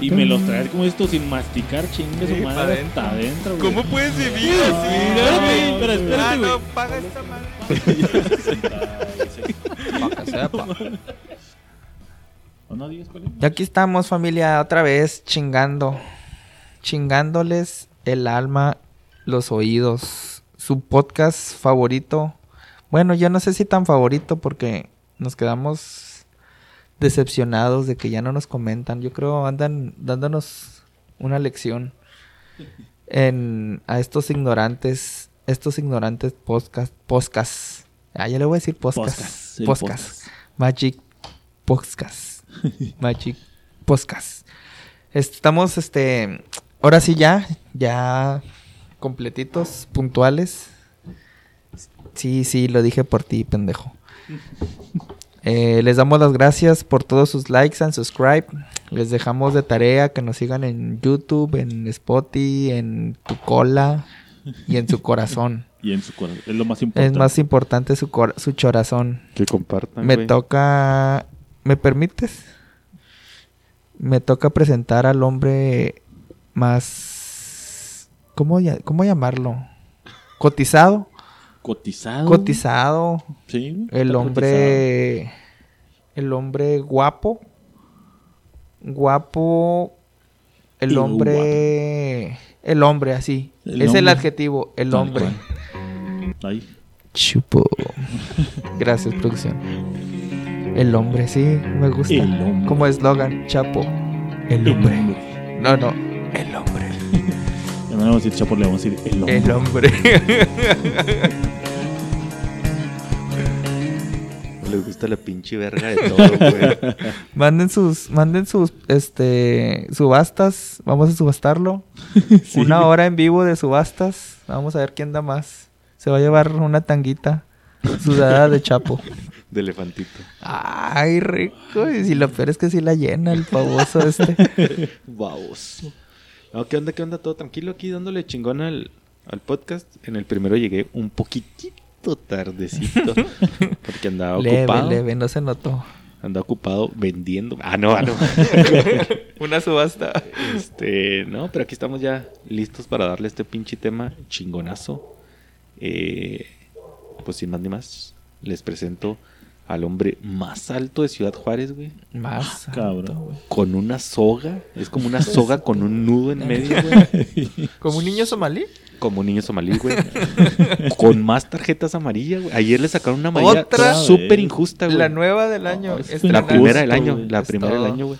Y me los traes como esto sin masticar, chingue su madre adentro. hasta adentro, güey. ¿Cómo puedes vivir así? Pero espérate, Ah, güey. no, paga esta madre. Y aquí estamos, familia, otra vez chingando. Chingándoles el alma, los oídos. Su podcast favorito. Bueno, yo no sé si tan favorito porque nos quedamos decepcionados de que ya no nos comentan. Yo creo andan dándonos una lección en a estos ignorantes, estos ignorantes podcast, podcast. Ah, ya le voy a decir podcast. Podcast, Podcast. podcast. Magic Podcast. Magic Podcast. Estamos, este, ahora sí ya, ya completitos, puntuales. Sí, sí, lo dije por ti, pendejo. Eh, les damos las gracias por todos sus likes and subscribe. Les dejamos de tarea que nos sigan en YouTube, en Spotify, en tu cola y en su corazón. Y en su corazón. Es lo más importante. Es más importante su, cor- su corazón. Que compartan, Me güey. toca. ¿Me permites? Me toca presentar al hombre más. ¿Cómo, ya- cómo llamarlo? Cotizado. Cotizado. Cotizado. Sí. El hombre. El hombre guapo. Guapo. El hombre. El hombre, así. El es el adjetivo. El Tal hombre. cual. Ahí. Chupo. Gracias, producción. El hombre, sí, me gusta. El hombre. Como eslogan, Chapo. El El hombre. hombre. No, no. El hombre. No le vamos a decir chapo, le vamos a decir el hombre. El hombre. Les gusta la pinche verga de todo, güey. manden sus, manden sus, este, subastas. Vamos a subastarlo. Sí. Una hora en vivo de subastas. Vamos a ver quién da más. Se va a llevar una tanguita sudada de Chapo. De elefantito. Ay, rico. Y si lo peor es que sí la llena el pavoso este. Baboso. No, ¿qué onda? ¿Qué onda? Todo tranquilo aquí dándole chingón al, al podcast. En el primero llegué un poquitito tardecito. Porque andaba Leve, ocupado. leve, no se notó. Andaba ocupado vendiendo. Ah, no, ah, no. Una subasta. Este, no, pero aquí estamos ya listos para darle este pinche tema chingonazo. Eh, pues sin más ni más, les presento al hombre más alto de Ciudad Juárez, güey. Más. Cabrón. alto, güey. Con una soga. Es como una soga con un nudo en medio, güey. ¿Como un niño somalí? Como un niño somalí, güey. con más tarjetas amarillas, güey. Ayer le sacaron una amarilla ¿Otra? súper injusta, güey. La nueva del año. es La primera del año, la Es primera del año, güey.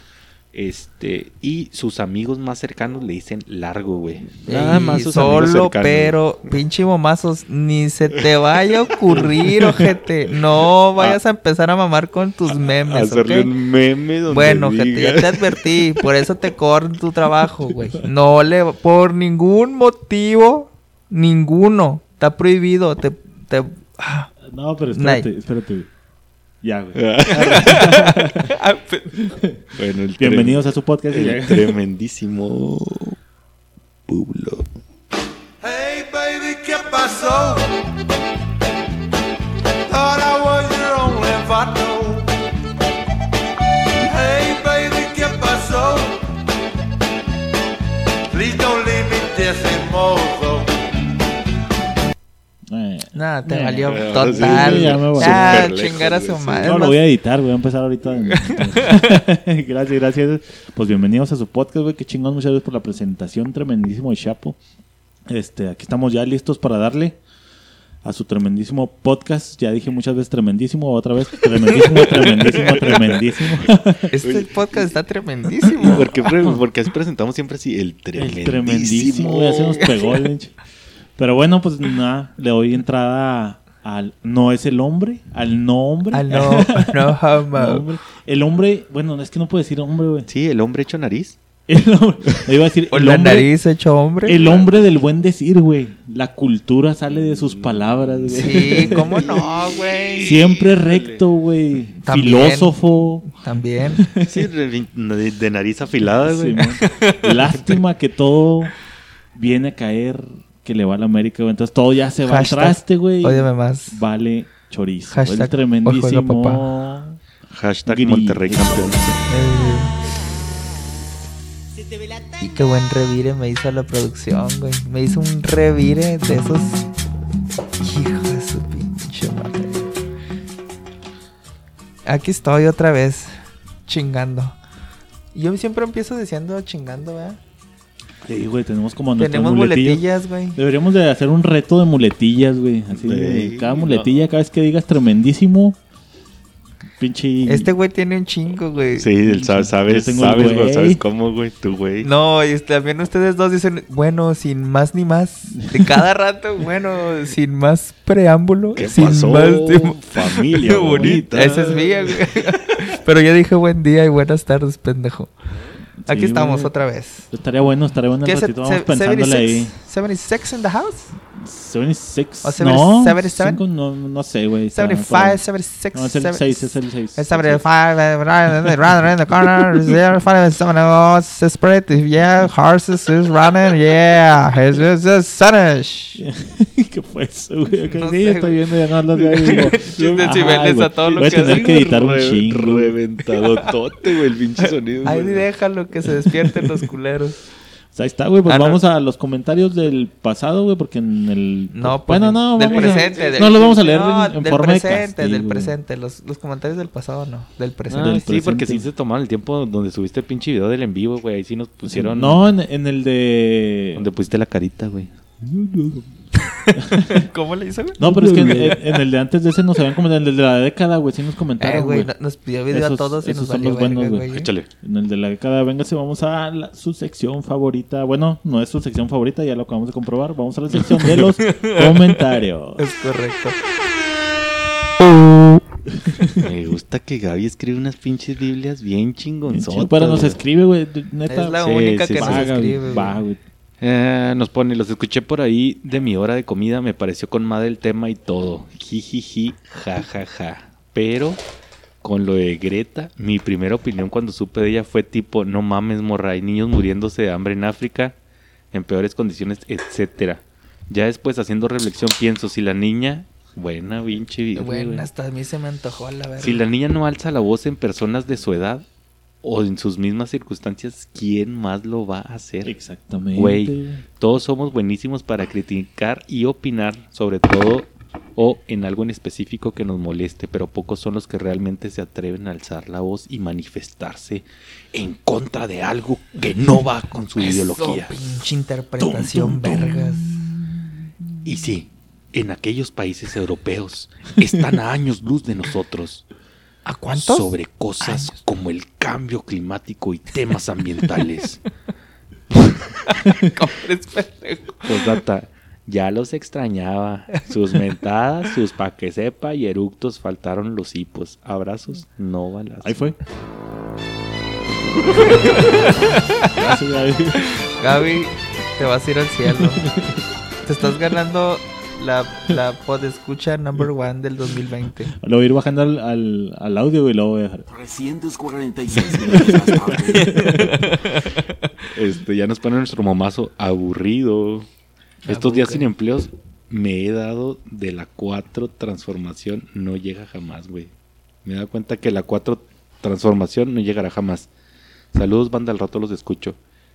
Este, y sus amigos más cercanos le dicen largo, güey. Ey, Nada más sus amigos solo, cercanos. pero, pinche momazos, ni se te vaya a ocurrir, ojete. No vayas a empezar a mamar con tus memes, Ah, Hacerle un meme donde Bueno, ojete, diga- ya te advertí. Por eso te corren tu trabajo, güey. No le... Por ningún motivo, ninguno. Está prohibido. Te... te ah. No, pero espérate, espérate. Ya, güey. bueno, el Bienvenidos a su podcast. ya. tremendísimo Pueblo. Hey baby, ¿qué pasó? Thought I was your only vato. Hey baby, ¿qué pasó? Please don't leave me decimoso. Eh, Nada, te valió Eh, total. sí, ya me voy. ah, lejos, chingar a su madre. No, lo voy a editar, voy a empezar ahorita. gracias, gracias. Pues bienvenidos a su podcast, güey. Qué chingón, muchas gracias por la presentación. Tremendísimo de Chapo. Este, aquí estamos ya listos para darle a su tremendísimo podcast. Ya dije muchas veces tremendísimo, otra vez tremendísimo, tremendísimo, tremendísimo. Este podcast está tremendísimo. ¿Por qué, pre- porque así presentamos siempre así el El tremendísimo. tremendísimo, güey, ya se nos pegó el. Pero bueno, pues nada, le doy entrada al no es el hombre, al no hombre. Ah, no, no, No, homo. hombre. El hombre, bueno, es que no puedo decir hombre, güey. Sí, el hombre hecho nariz. El hombre, iba a decir, O el la hombre, nariz hecho hombre. el hombre del buen decir, güey. La cultura sale de sus palabras, güey. Sí, ¿cómo no, güey? Siempre recto, güey. También. Filósofo. También. Sí, de, nariz afilada, güey. Sí. Lástima que todo viene a caer, que le va a la América, güey. Entonces todo ya se va al traste, güey. Ódiame más. Vale Chorizo. Hashtag, el tremendísimo. juega Hashtag Grito. Monterrey campeón. Y qué buen revire me hizo la producción, güey. Me hizo un revire de esos. Hijo de su pinche madre. Aquí estoy otra vez, chingando. Yo siempre empiezo diciendo chingando, ¿verdad? Sí, güey, tenemos como nuestras Tenemos muletillas. muletillas, güey. Deberíamos de hacer un reto de muletillas, güey. Así de Ey, cada no. muletilla, cada vez que digas tremendísimo. Pinche. Este güey tiene un chingo, güey. Sí, el sa- sabes, el sabes, güey, güey. sabes cómo, güey, tú, güey. No, y también ustedes dos dicen, bueno, sin más ni más. De cada rato, bueno, sin más preámbulo. ¿Qué sin pasó, más tiempo. familia bonita? Esa es mía, güey. Pero yo dije buen día y buenas tardes, pendejo. Aquí estamos otra vez. Estaría bueno, estaría bueno el ¿Qué es ratito. it? Vamos pensándole ahí. 76 in the house? 76. ¿O no, 77? cinco, no, no sé, güey. está por 75, ahí. 76. No, es el 6, es el 6. It's 75, uh, running in the corner, zero, five, seven, oh, it's a spread, yeah, horses is running, yeah, it's just a sunish. ¿Qué fue eso, güey? No sí, estoy viendo ya no güey, a todo lo Voy a que tener que editar un chingo. Reventado tote, güey, el pinche sonido. Ahí déjalo que se despierten los culeros. Sea, ahí está, güey. Pues Ah, no. vamos a los comentarios del pasado, güey, porque en el. No, pues, bueno, no, del vamos a- presente. del- no los vamos a leer no, en, en del forma de presente, castigo, del presente. Los, los comentarios del pasado no, del presente. Ah, del sí, porque presente. sí se tomaron el tiempo donde subiste el pinche video del en vivo, güey. Ahí sí nos pusieron. No, en, en el de. Donde pusiste la carita, güey. ¿Cómo le hizo, güey? No, pero es que en, en el de antes de ese nos habían comentado. En el de la década, güey, sí nos Eh, comentaron, güey, güey. no- nos pidió video a todos y esos nos son valió los buenos, verga, güey. güey. Échale. En el de la década, véngase, vamos a la- su sección favorita. Bueno, no es su sección favorita, ya lo acabamos de comprobar. Vamos a la sección de los comentarios. Es correcto. Me gusta que Gaby escribe unas pinches Biblias bien chingonzotas. Pero nos escribe, güey, neta. Es la sí, única sí, que sí. nos escribe. va, güey. Eh, nos pone, los escuché por ahí de mi hora de comida, me pareció con madre el tema y todo. Jijiji, jajaja. Pero con lo de Greta, mi primera opinión cuando supe de ella fue tipo, no mames, morra, hay niños muriéndose de hambre en África, en peores condiciones, etcétera. Ya después haciendo reflexión pienso, si la niña, buena pinche güey. hasta a mí se me antojó la verdad. Si la niña no alza la voz en personas de su edad o en sus mismas circunstancias, ¿quién más lo va a hacer? Exactamente. Güey. Todos somos buenísimos para criticar y opinar sobre todo o en algo en específico que nos moleste, pero pocos son los que realmente se atreven a alzar la voz y manifestarse en contra de algo que no va con su Eso, ideología. pinche interpretación, Tum, tum, tum. vergas. Y sí, en aquellos países europeos están a años luz de nosotros. ¿A cuántos? Sobre cosas Años. como el cambio climático y temas ambientales. Postdata, ya los extrañaba. Sus mentadas, sus pa' que sepa y eructos faltaron los hipos. Abrazos, no balas. Ahí fue. Gracias, Gaby. Gaby, te vas a ir al cielo. te estás ganando la, la podescucha number one del 2020. Lo voy a ir bajando al, al, al audio y lo voy a dejar. 346 minutos más tarde. Este, ya nos pone nuestro momazo aburrido. Estos días sin empleos me he dado de la 4 transformación no llega jamás, güey. Me he dado cuenta que la 4 transformación no llegará jamás. Saludos, banda, al rato los escucho.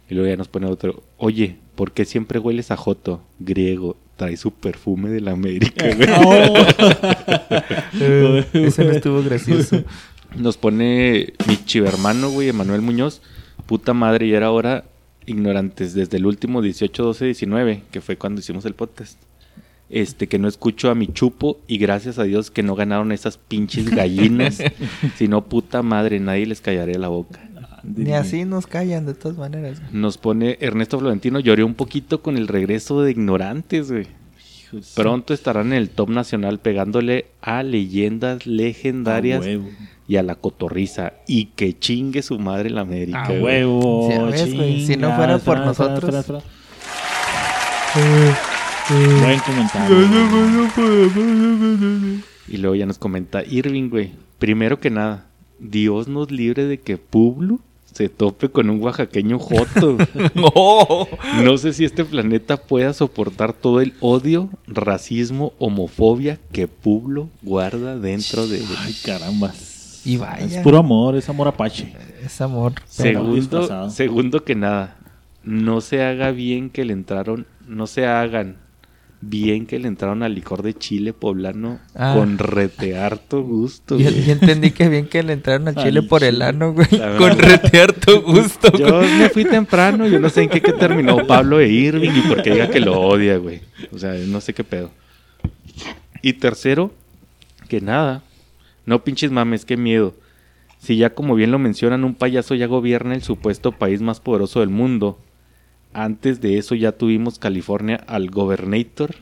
Y luego ya nos pone otro. Oye, ¿por qué siempre hueles a Joto? Griego. Trae su perfume de la América, güey. Eh, ese no estuvo gracioso. Nos pone mi chivermano, güey, Emanuel Muñoz. Puta madre, y era ahora ignorantes desde el último 18, 12, 19, que fue cuando hicimos el podcast. Este, que no escucho a mi chupo y gracias a Dios que no ganaron esas pinches gallinas. si no, puta madre, nadie les callaría la boca. Ni así nos callan de todas maneras. Nos pone Ernesto Florentino, lloré un poquito con el regreso de ignorantes, güey. Pronto estarán en el top nacional pegándole a leyendas legendarias y a la cotorriza. Y que chingue su madre la América. A güey. huevo. Sí, güey, si no fuera por nosotros. espera, espera. Buen comentario. Y luego ya nos comenta Irving, güey. Primero que nada, Dios nos libre de que Publio se tope con un oaxaqueño joto. ¡Oh! No sé si este planeta pueda soportar todo el odio, racismo, homofobia que Pueblo guarda dentro de él. Ay, caramba. Y vaya. Es puro amor, es amor apache. Es amor. Segundo, segundo que nada, no se haga bien que le entraron, no se hagan bien que le entraron al licor de chile poblano Ah. con rete harto gusto. Yo, entendí que bien que le entraron a Chile Al por el ano, güey. Con retear tu gusto, Yo güey. me fui temprano, yo no sé en qué, qué terminó Pablo e Irving y por qué diga que lo odia, güey. O sea, no sé qué pedo. Y tercero, que nada, no pinches mames, qué miedo. Si ya como bien lo mencionan, un payaso ya gobierna el supuesto país más poderoso del mundo. Antes de eso ya tuvimos California al gobernator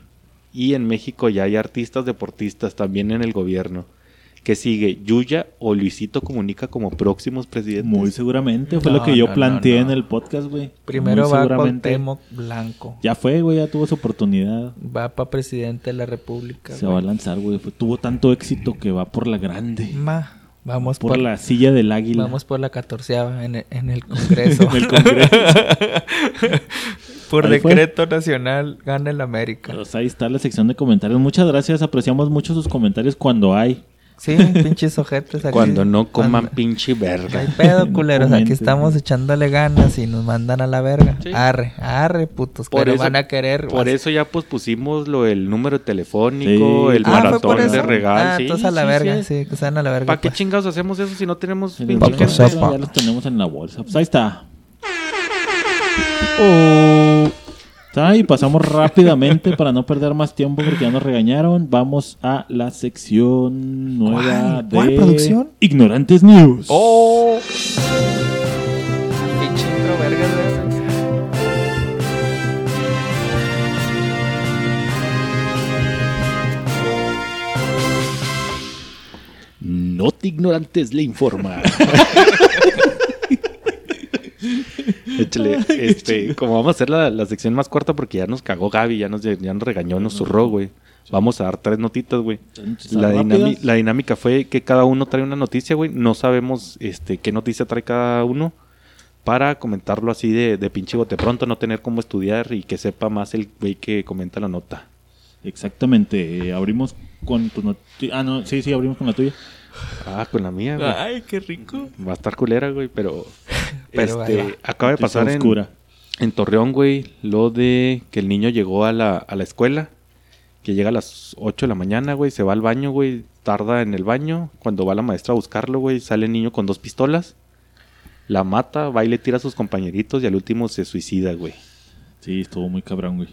y en México ya hay artistas deportistas también en el gobierno. Que sigue Yuya o Luisito Comunica como próximos presidentes. Muy seguramente. Fue No, lo que yo no, planteé no, no. en el podcast, güey. Primero Muy va. Cuauhtémoc Blanco. Ya fue, güey. Ya tuvo su oportunidad. Va para presidente de la República. Se va a lanzar, güey. Tuvo tanto éxito que va por la grande. Ma, vamos Por por, la silla del águila. vamos por la catorceava en el, en el Congreso. En el Congreso. por Ahí fue. decreto nacional gana el América. Pues ahí está la sección de comentarios. Muchas gracias. Apreciamos mucho sus comentarios cuando hay. Sí, pinches ojetes aquí. Cuando no coman Cuando- pinche No hay verga. pedo, culeros. Aquí estamos echándole ganas y nos mandan a la verga. Sí. Arre, arre, putos. Por pero eso- van a querer. Por vas- eso ya pospusimos lo el número telefónico, Sí. el Ah, Ah, ¿fue maratón de regal. Ah, sí, entonces a la verga. sí. Sí, que se van a la verga. ¿Para qué pues. chingados hacemos eso si no tenemos pinche ya los tenemos en la bolsa. Pues ahí está. Oh. Está, y pasamos rápidamente para no perder más tiempo porque ya nos regañaron. Vamos a la sección nueva ¿Cuál? de ¿Cuál producción? Ignorantes News. Oh. No te ignorantes le informa. Échale, este, como vamos a hacer la, la sección más corta porque ya nos cagó Gaby, ya nos, ya nos regañó, nos zurró, güey. Vamos a dar tres notitas, güey. La, dinámica fue que cada uno trae una noticia, güey. No sabemos este, qué noticia trae cada uno para comentarlo así de, de pinche bote pronto, no tener cómo estudiar y que sepa más el güey que comenta la nota. Exactamente. eh, abrimos con tu noticia. Ah, no, sí, sí, abrimos con la tuya. Ah, con la mía, güey. Ay, qué rico. Va a estar culera, güey, pero, este, acaba de pasar en, oscura. en Torreón, güey, lo de que el niño llegó a la, a la escuela, que llega a las 8 de la mañana, güey, se va al baño, güey, tarda en el baño, cuando va la maestra a buscarlo, güey, sale el niño con dos pistolas, la mata, va y le tira a sus compañeritos y al último se suicida, güey. Sí, estuvo muy cabrón, güey.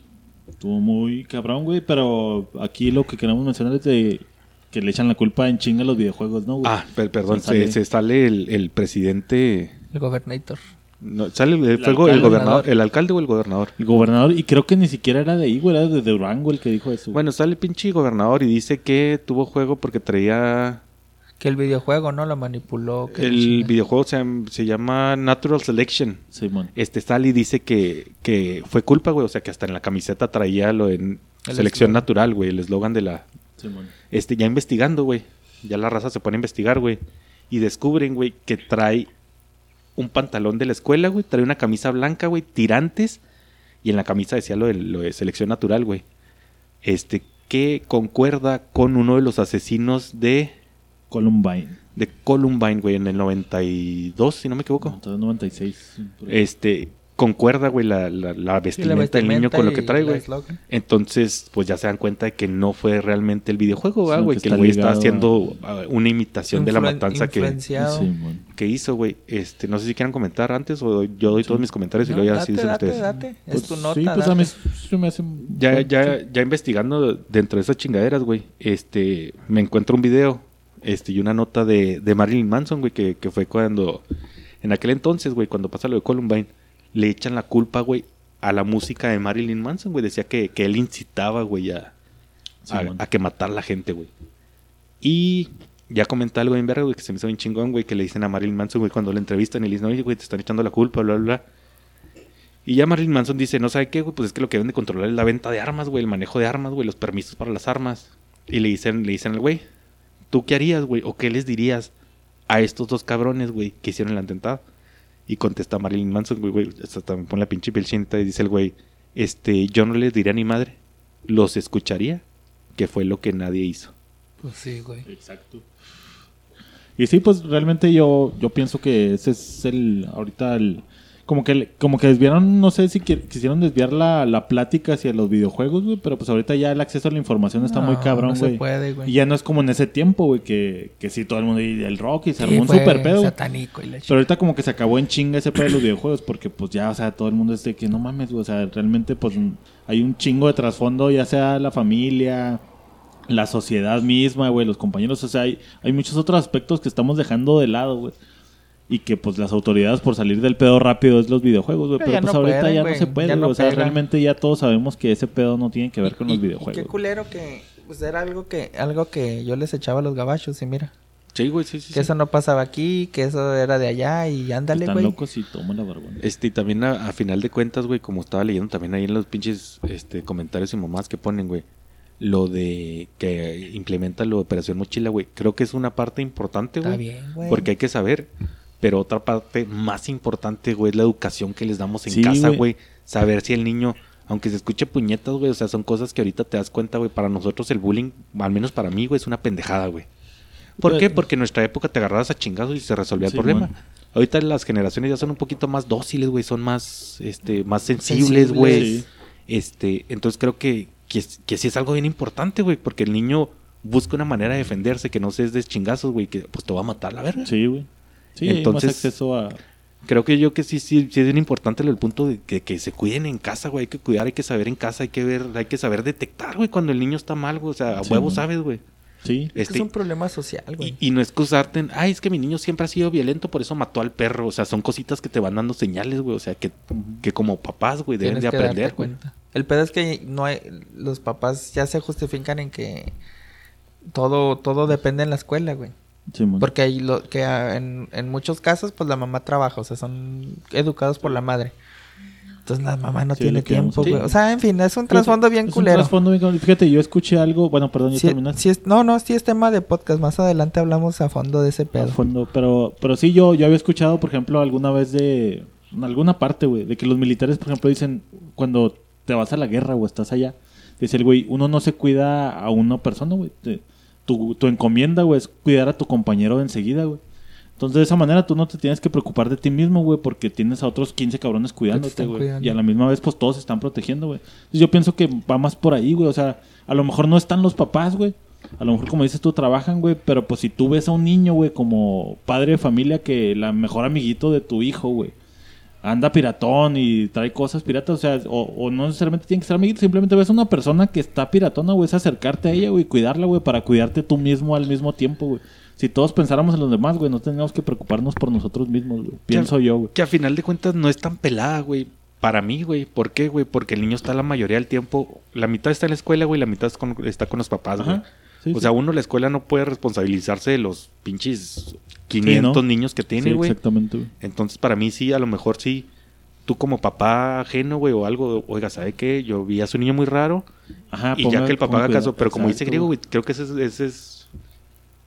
Estuvo muy cabrón, güey, pero aquí lo que queremos mencionar es de que le echan la culpa en chinga a los videojuegos, ¿no, güey? Ah, per- perdón, Se sale- se, se sale el, el presidente, El gobernator. no, sale el, El gobernador, el alcalde o el gobernador. El gobernador, y creo que ni siquiera era de ahí, güey, era de Durango el que dijo eso. güey. Bueno, sale el pinche gobernador y dice que tuvo juego porque traía Que el videojuego, ¿no? Lo manipuló. que El videojuego se, se llama Natural Selection. Simón. Este sale y dice que, que fue culpa, güey. O sea, que hasta en la camiseta traía lo en El selección eslogan. natural, güey. El eslogan de la... Este, ya investigando, güey. Ya la raza se pone a investigar, güey. Y descubren, güey, que trae un pantalón de la escuela, güey. Trae una camisa blanca, güey. Tirantes. Y en la camisa decía lo de, lo de selección natural, güey. Este, que concuerda con uno de los asesinos de, Columbine. de Columbine, güey, en el 92, si no me equivoco. Entonces 96. por ahí. Este, concuerda, güey, la, la, la vestimenta del niño con lo que trae, güey. Entonces, pues ya se dan cuenta de que no fue realmente el videojuego, ¿verdad, Sino güey. que Que el güey está haciendo ah, una imitación de la matanza que, que hizo, güey. Este, no sé si quieran comentar antes o yo doy todos mis comentarios y luego ya date, así dicen date, ustedes. date. Es Pues, tu nota. Sí, pues date. a mí se me hace... Ya, ya, ya investigando dentro de esas chingaderas, güey, este, me encuentro un video, este, y una nota de, de Marilyn Manson, güey, que, que fue cuando, en aquel entonces, güey, cuando pasa lo de Columbine, le echan la culpa, güey, a la música de Marilyn Manson, güey, decía que, que él incitaba, güey, a, a, que matar a la gente, güey. Y ya comenté algo en verga, güey, que se me hizo bien chingón, güey, que le dicen a Marilyn Manson, güey, cuando le entrevistan y le dicen, oye, güey, te están echando la culpa, bla, bla, bla. Y ya Marilyn Manson dice, no sabe qué, güey, pues es que lo que deben de controlar es la venta de armas, güey, el manejo de armas, güey, los permisos para las armas. Y le dicen, le dicen al güey, ¿tú qué harías, güey? ¿O qué les dirías a estos dos cabrones, güey, que hicieron el atentado? Y contesta Marilyn Manson, güey, güey. Hasta también pone la pinche piel chinita y dice el güey, este, yo no les diría a mi madre, los escucharía, que fue lo que nadie hizo. Pues sí, güey. Exacto. Y sí, pues realmente yo, yo pienso que ese es el, ahorita el, como que, como que desviaron, no sé si qui- quisieron desviar la, la plática hacia los videojuegos, güey, pero pues ahorita ya el acceso a la información está muy cabrón, no se güey. puede, güey. Y ya no es como en ese tiempo, güey, que, que sí, todo el mundo, y el rock y se Sí, armó un super pedo. güey. satánico y la Pero ahorita como que se acabó en chinga ese pedo de los videojuegos porque pues ya, o sea, todo el mundo es de que no mames, güey, o sea, realmente pues hay un chingo de trasfondo, ya sea la familia, la sociedad misma, güey, los compañeros, o sea, hay, hay muchos otros aspectos que estamos dejando de lado, güey. Y que pues las autoridades por salir del pedo rápido es los videojuegos, güey. Pero pues no ahorita pueden, ya no se puede, no o sea, pega. realmente ya todos sabemos que ese pedo no tiene que ver con Y- los y videojuegos. qué culero que pues era algo que algo que yo les echaba a los gabachos y mira, Sí, güey, sí, sí. que sí. eso no pasaba aquí, que eso era de allá y ándale, Están güey. locos y toman la barbona. Este, y también a, a final de cuentas, güey, como estaba leyendo también ahí en los pinches este, comentarios y mamás que ponen, güey, lo de que implementa la operación mochila, güey, creo que es una parte importante, Está güey. bien, güey. Porque hay que saber. Pero otra parte más importante, güey, es la educación que les damos en Sí, casa, güey. Saber si el niño, aunque se escuche puñetas, güey, o sea, son cosas que ahorita te das cuenta, güey. Para nosotros el bullying, al menos para mí, güey, es una pendejada, güey. ¿Por qué? Porque en nuestra época te agarrabas a chingazos y se resolvía el problema. man. Ahorita las generaciones ya son un poquito más dóciles, güey, son más, este, más sensibles, güey. Sí. Este, entonces creo que, que, es- que sí es algo bien importante, güey, porque el niño busca una manera de defenderse que no se es de chingazos, güey, que pues te va a matar la verga. Sí, güey. Sí, hay Entonces- más acceso a... Creo que yo que sí, sí, sí es bien importante el punto de que, que se cuiden en casa, güey. Hay que cuidar, hay que saber en casa, hay que ver, hay que saber detectar, güey, cuando el niño está mal, güey. O sea, a Sí, huevo sabes, güey. Sí. Es que Este, es un problema social, güey. y, y no excusarte en, ay, es que mi niño siempre ha sido violento, por eso mató al perro. O sea, son cositas que te van dando señales, güey. O sea, que, que como papás, güey, deben Tienes de que darte aprender, güey. cuenta. El pedo es que no hay, los papás ya se justifican en que todo, todo depende en la escuela, güey. Sí. Porque hay lo, que en, en muchos casos, pues la mamá trabaja, o sea, son educados por la madre. Entonces la mamá no Sí, tiene tiempo, a- güey. O sea, en fin, es un trasfondo bien es un culero. trasfondo bien culero. Fíjate, yo escuché algo, bueno, perdón, ya Sí, terminaste. sí es- no, no, sí es tema de podcast. Más adelante hablamos a fondo de ese a pedo. fondo, pero, pero sí, yo, yo había escuchado, por ejemplo, alguna vez de, en alguna parte, güey, de que los militares, por ejemplo, dicen, cuando te vas a la guerra o estás allá, dice el güey, uno no se cuida a una persona, güey. Tu, tu encomienda, güey, es cuidar a tu compañero enseguida, güey. Entonces, de esa manera, tú no te tienes que preocupar de ti mismo, güey, porque tienes a otros 15 cabrones cuidándote, güey. Y a la misma vez, pues, todos se están protegiendo, güey. Entonces, yo pienso que va más por ahí, güey. O sea, a lo mejor no están los papás, güey. A lo mejor, como dices tú, trabajan, güey. Pero, pues, si tú ves a un niño, güey, como padre de familia, que la mejor amiguito de tu hijo, güey, anda piratón y trae cosas piratas, o sea, o, o no necesariamente tiene que ser amiguito, simplemente ves a una persona que está piratona, güey, es acercarte a ella, güey, cuidarla, güey, para cuidarte tú mismo al mismo tiempo, güey. Si todos pensáramos en los demás, güey, no tendríamos que preocuparnos por nosotros mismos, güey. Pienso yo, güey. Que a final de cuentas no es tan pelada, güey. Para mí, güey. ¿Por qué, güey? Porque el niño está la mayoría del tiempo. La mitad está en la escuela, güey. La mitad con- está con los papás, güey. Ajá. Sí, o sí. sea, uno la escuela no puede responsabilizarse de los pinches 500 ¿no? niños que tiene, Sí, güey. exactamente, güey. Entonces, para mí sí, a lo mejor sí. Tú como papá ajeno, güey, o algo, oiga, ¿sabe qué? Yo vi a su niño muy raro. Ajá, y ya que el papá haga caso. Pero como dice Griego, güey, creo que ese es, ese es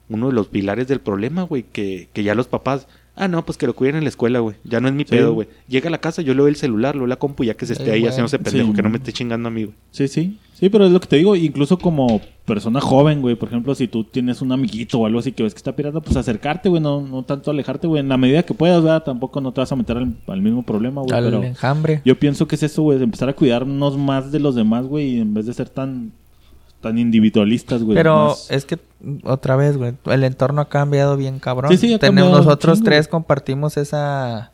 uno de los pilares del problema, güey. Que, que ya los papás... Ah, no, pues que lo cuiden en la escuela, güey. Ya no es mi Sí. pedo, güey. Llega a la casa, yo le doy el celular, le doy la compu, ya que se esté Sí, ahí haciéndose pendejo, Sí, que no me esté chingando a mí, güey. Sí, sí. Sí, pero es lo que te digo, incluso como persona joven, güey, por ejemplo, si tú tienes un amiguito o algo así que ves que está pirata, pues acercarte, güey, no, no tanto alejarte, güey, en la medida que puedas, ¿verdad? Tampoco no te vas a meter al, al mismo problema, güey, Al pero enjambre. yo pienso que es eso, güey, de empezar a cuidarnos más de los demás, güey, y en vez de ser tan tan individualistas, güey. Pero más- es que, otra vez, güey, el entorno ha cambiado bien cabrón. Sí, sí, ha Tenemos cambiado nosotros chingo, tres compartimos esa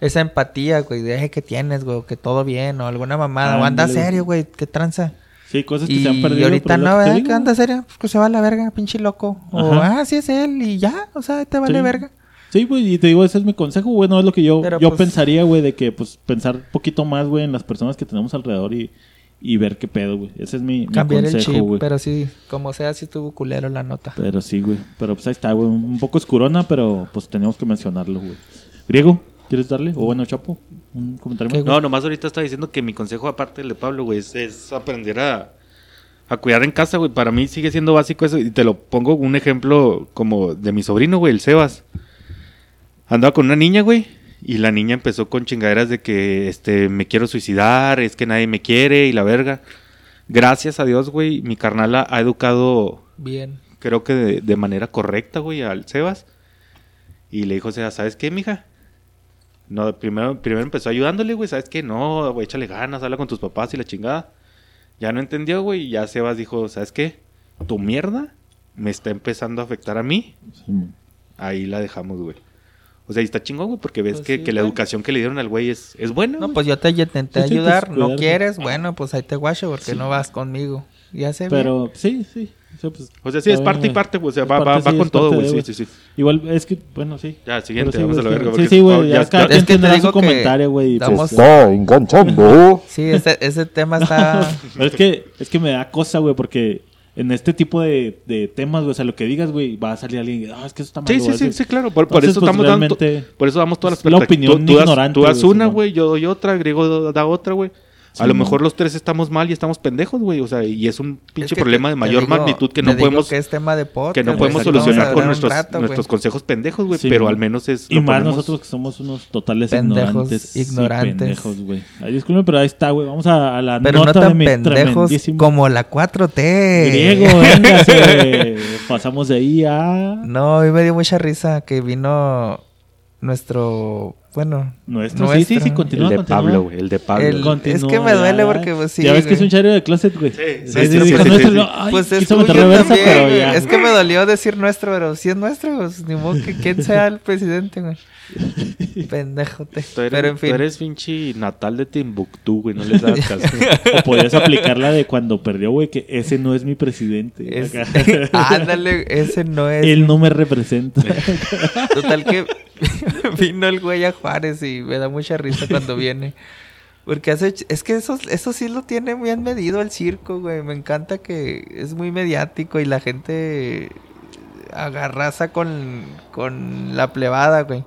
esa empatía, güey, de "Ay, que tienes, güey, que todo bien, o alguna mamada, o anda serio, güey, que tranza. Sí, cosas que Y se han perdido. ahorita es lo no, ¿verdad? Que anda serio, pues que se va a la verga, pinche loco. O, Ajá. ah, sí es él, y ya, o sea, te vale Sí. verga. Sí, güey, y te digo, ese es mi consejo, güey, no es lo que yo, Pero, yo pues- pensaría, güey, de que, pues, pensar un poquito más, güey, en las personas que tenemos alrededor y, y ver qué pedo, güey. Ese es mi, mi Cambiar el consejo, chip, güey. pero sí, como sea, sí estuvo culero la nota. Pero sí, güey. Pero pues ahí está, güey. Un poco oscurona, pero pues tenemos que mencionarlo, güey. Griego, ¿quieres darle? O bueno, Chapo, un comentario. No, nomás ahorita está diciendo que mi consejo, aparte del de Pablo, güey, es, es aprender a, a cuidar en casa, güey. Para mí sigue siendo básico eso. Y te lo pongo un ejemplo como de mi sobrino, güey, el Sebas. Andaba con una niña, güey. Y la niña empezó con chingaderas de que este, me quiero suicidar, es que nadie me quiere y la verga. Gracias a Dios, güey, mi carnal ha, educado, Bien. creo que de, de manera correcta, güey, al Sebas. Y le dijo, o sea, ¿sabes qué, mija? No, primero, primero empezó ayudándole, güey, ¿sabes qué? No, güey, échale ganas, habla con tus papás y la chingada. Ya no entendió, güey, y ya Sebas dijo, ¿sabes qué? Tu mierda me está empezando a afectar a mí. Sí. Ahí la dejamos, güey. O sea, y está chingón, güey, porque ves Pues que, sí, que la educación que le dieron al güey es, es buena. No, güey. pues yo te intenté Sí, sí, ayudar. pues, no quieres, bueno, pues ahí te guacho porque no vas conmigo. Ya sé. Pero sí, sí. sí, pues, O sea, sí, está es bien, parte y parte, güey. O sea, va, va, parte, va sí, con todo, güey. Sí, sí, sí. Igual es que, bueno, sí. Ya, siguiente, sí, vamos a la verga. sí, sí, güey. ya- Ya, cada Es que te digo comentario, güey. pues, eh, enganchando. Sí, ese, ese tema está. Pero es que, es que me da cosa, güey, porque en este tipo de, de temas, güey, o sea, lo que digas, güey, va a salir alguien, ah, es que eso está mal. Sí, sí, sí, sí, claro. Por, por Entonces, eso pues, estamos dando. Por eso damos todas las la opinión Tú, tú das, ignorante, tú das una, güey, yo doy otra, Griego da otra, güey. Sí, a lo mejor los tres estamos mal y estamos pendejos, güey. O sea, y es un Es pinche que problema te- de mayor digo- magnitud que no podemos Que es tema de podcast. que no podemos solucionar con nuestros, rato, nuestros consejos pendejos, güey. Sí, pero al menos es. Y lo más ponemos- nosotros que somos unos totales Pendejos, ignorantes. ignorantes. pendejos, güey. Ay, disculpen, pero ahí está, güey. Vamos a, a la Pero no nota tan mi pendejos como la 4T. griego, véngase. Pasamos de ahí a No, a mí me dio mucha risa que vino nuestro. Bueno, nuestro. Sí, sí, sí, nuestro. continúa, El de continúa. Pablo, güey. El de Pablo. El- Continúa, Es que me duele porque, pues, sí, Ya ves que es un chario de closet, güey. Sí, Sí, sí, sí, sí, sí, nuestro, sí, no, sí. ay, Pues es tuyo reversa, también, pero ya. Es que me dolió decir nuestro, pero si es nuestro, pues ni modo que quién sea el presidente, güey. Pendejote. Tú eres, Pero en fin. tú eres pinche natal de Timbuktu, güey. No les das caso. O podías aplicar la de cuando perdió, güey, que ese no es mi presidente. es-. Ándale, ese no es. Él no me representa. Total que vino el güey a Juárez y me da mucha risa cuando viene. Porque hace, es que eso, eso sí lo tiene bien medido el circo, güey. Me encanta que es muy mediático y la gente agarraza con, con la plebada, güey.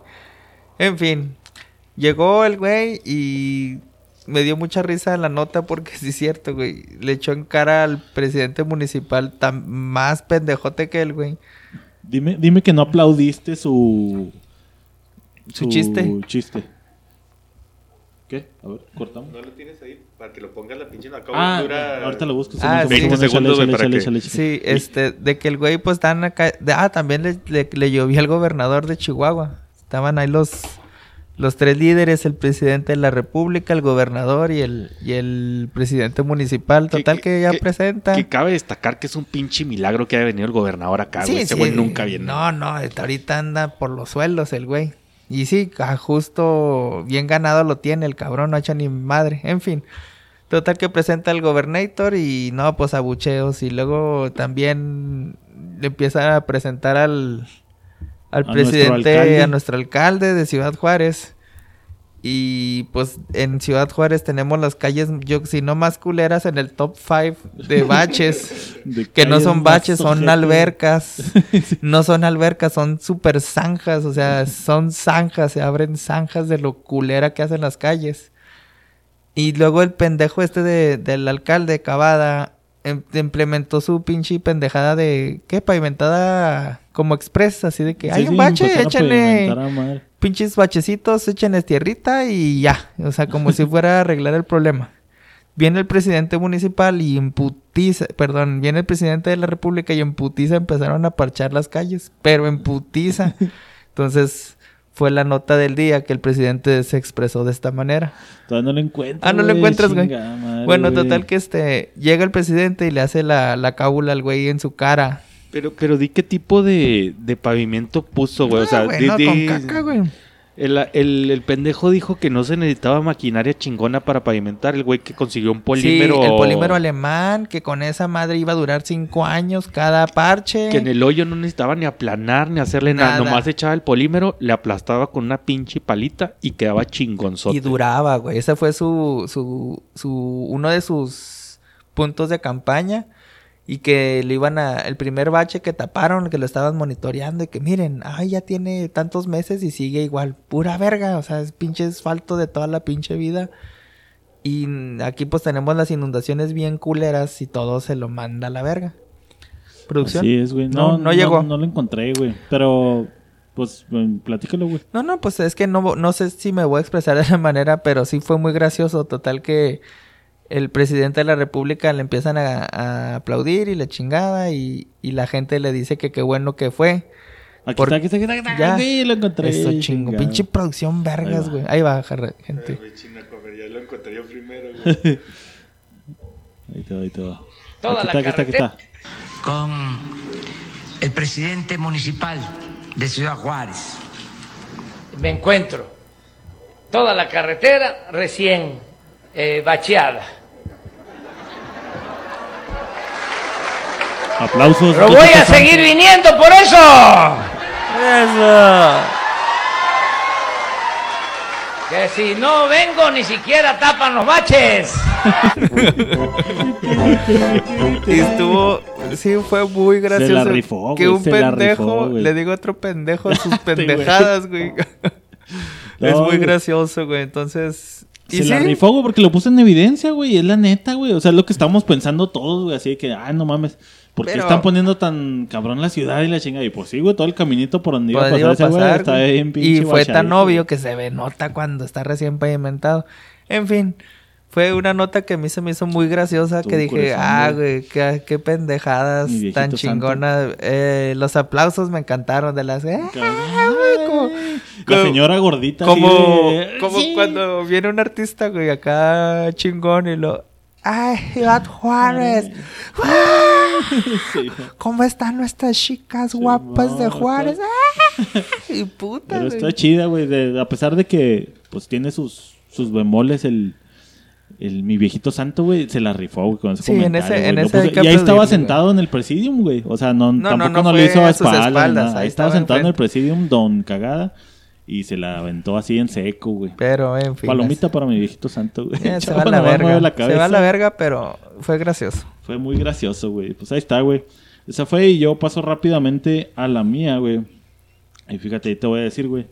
En fin, llegó el güey y me dio mucha risa la nota porque sí es cierto, güey. Le echó en cara al presidente municipal tan más pendejote que él, güey. dime, dime que no aplaudiste su... Su chiste. chiste. ¿Qué? A ver, cortamos. No lo tienes ahí para que lo pongas la pinche. Ah, ahorita lo busco. Ah, Simón, sí. Simón, 20 échale, segundos, güey, échale, para échale, que- échale, échale. Sí, este, de que el güey pues están acá. de- ah, también le, le, le llovió al gobernador de Chihuahua. Estaban ahí los, los tres líderes, el presidente de la república, el gobernador y el, y el presidente municipal. Total que, ya que- presenta. Que cabe destacar que es un pinche milagro que haya venido el gobernador acá, güey. Ese güey nunca viene. No, no, ahorita anda por los suelos el güey. Y sí, justo bien ganado lo tiene el cabrón, no echa ni madre. En fin. Total que presenta el gobernator y no, pues abucheos. Y luego también le empieza a presentar al, al A nuestro presidente, alcalde. a nuestro alcalde de Ciudad Juárez. Y pues en Ciudad Juárez tenemos las calles, yo si no más culeras, en el top 5 de baches. De que no son baches, son albercas. No son albercas, son super zanjas. O sea, son zanjas, se abren zanjas de lo culera que hacen las calles. Y luego el pendejo este de- del alcalde Cavada implementó su pinche pendejada de, ¿qué? Pavimentada como express, así de que Sí, hay un bache, empezaron a échenle pinches bachecitos, échenles tierrita y ya. O sea, como si fuera a arreglar el problema. Viene el presidente municipal y en putiza, perdón, viene el presidente de la república y en putiza empezaron a parchar las calles, pero en putiza. Entonces fue la nota del día que el presidente se expresó de esta manera. Todavía no lo encuentro. Ah, no lo encuentras, güey. Bueno, total que este, llega el presidente y le hace la, la cábula al güey en su cara. Pero, pero di qué tipo de, de pavimento puso, güey. o sea, Ah, güey, di- di- con caca, güey. El, el- el pendejo dijo que no se necesitaba maquinaria chingona para pavimentar. El güey que consiguió un polímero. Sí, el polímero alemán, que con esa madre iba a durar cinco años cada parche. Que en el hoyo no necesitaba ni aplanar ni hacerle nada. Nada. Nomás echaba el polímero, le aplastaba con una pinche palita y quedaba chingonzote. Y duraba, güey. Ese fue su, su, su, uno de sus puntos de campaña. Y que le iban a, el primer bache que taparon, que lo estaban monitoreando, y que miren, ay, ya tiene tantos meses y sigue igual, pura verga, o sea, es pinche asfalto de toda la pinche vida. Y aquí pues tenemos las inundaciones bien culeras y todo se lo manda a la verga. ¿Producción? Así es, güey. No, No, no llegó. No, lo encontré, güey. Pero Pues, platícalo, güey. No, no, pues es que no, no sé si me voy a expresar de esa manera, pero sí fue muy gracioso. Total que el presidente de la república le empiezan a, a aplaudir y la chingada y, y la gente le dice que qué bueno que fue. Aquí Por- está, aquí está, aquí está, aquí está. Ya. Sí, lo encontré. Eso chingo. chingado. Pinche producción vergas, güey. Ahí va, gente. Ya lo encontré yo primero, güey. Ahí te va, ahí te va. Toda aquí la está, aquí está, aquí está. con el presidente municipal de Ciudad Juárez. me encuentro toda la carretera recién eh, bacheada. Aplausos. Pero voy a seguir viniendo por eso. ¡Eso! Que si no vengo ni siquiera tapan los baches. Y estuvo, sí, fue muy gracioso. la rifó, Que un se la pendejo rifó, güey. le digo a otro pendejo sus pendejadas, güey. No, es muy gracioso, güey. Entonces. Y Se la sí, rifó, güey, porque lo puso en evidencia, güey. Es la neta, güey. O sea, es lo que estamos pensando todos, güey. Así de que, ay, no mames. ¿Por qué Pero- están poniendo tan cabrón la ciudad y la chinga? Y pues sí, güey, todo el caminito por donde iba a Pues, pasar a ese güey pasar, está güey. bien pinche Y fue tan obvio güey. que se ve nota cuando está recién pavimentado. En fin, fue una nota que a mí se me hizo muy graciosa. Que dije, corazón, ah, güey. güey, qué, qué pendejadas tan chingonas. Eh, los aplausos me encantaron de las. "Ah, Ay, como- La señora gordita. Como, de, como "Sí". cuando viene un artista, güey, acá chingón y lo. ¡Ay, Ciudad Juárez! Sí, ¿Cómo están nuestras chicas guapas de Juárez? Y puta, Pero güey. está chida, güey. de- A pesar de que, pues, tiene sus, sus bemoles el... El, mi viejito santo, güey, se la rifó, güey, con ese Sí, en ese- en ese que y ahí estaba sentado en el presidium, güey. O sea, no, tampoco no no, hizo a espaldas. nada. ahí Ahí estaba estaba sentado en el presidium, don cagada. Y se la aventó así en seco, güey. Pero, en fin. Palomita para mi viejito santo, güey. Eh, se va a la verga. la se va a la verga, pero fue gracioso. Fue muy gracioso, güey. Pues ahí está, güey. Esa fue y yo paso rápidamente a la mía, güey. Y fíjate, ahí te voy a decir, güey.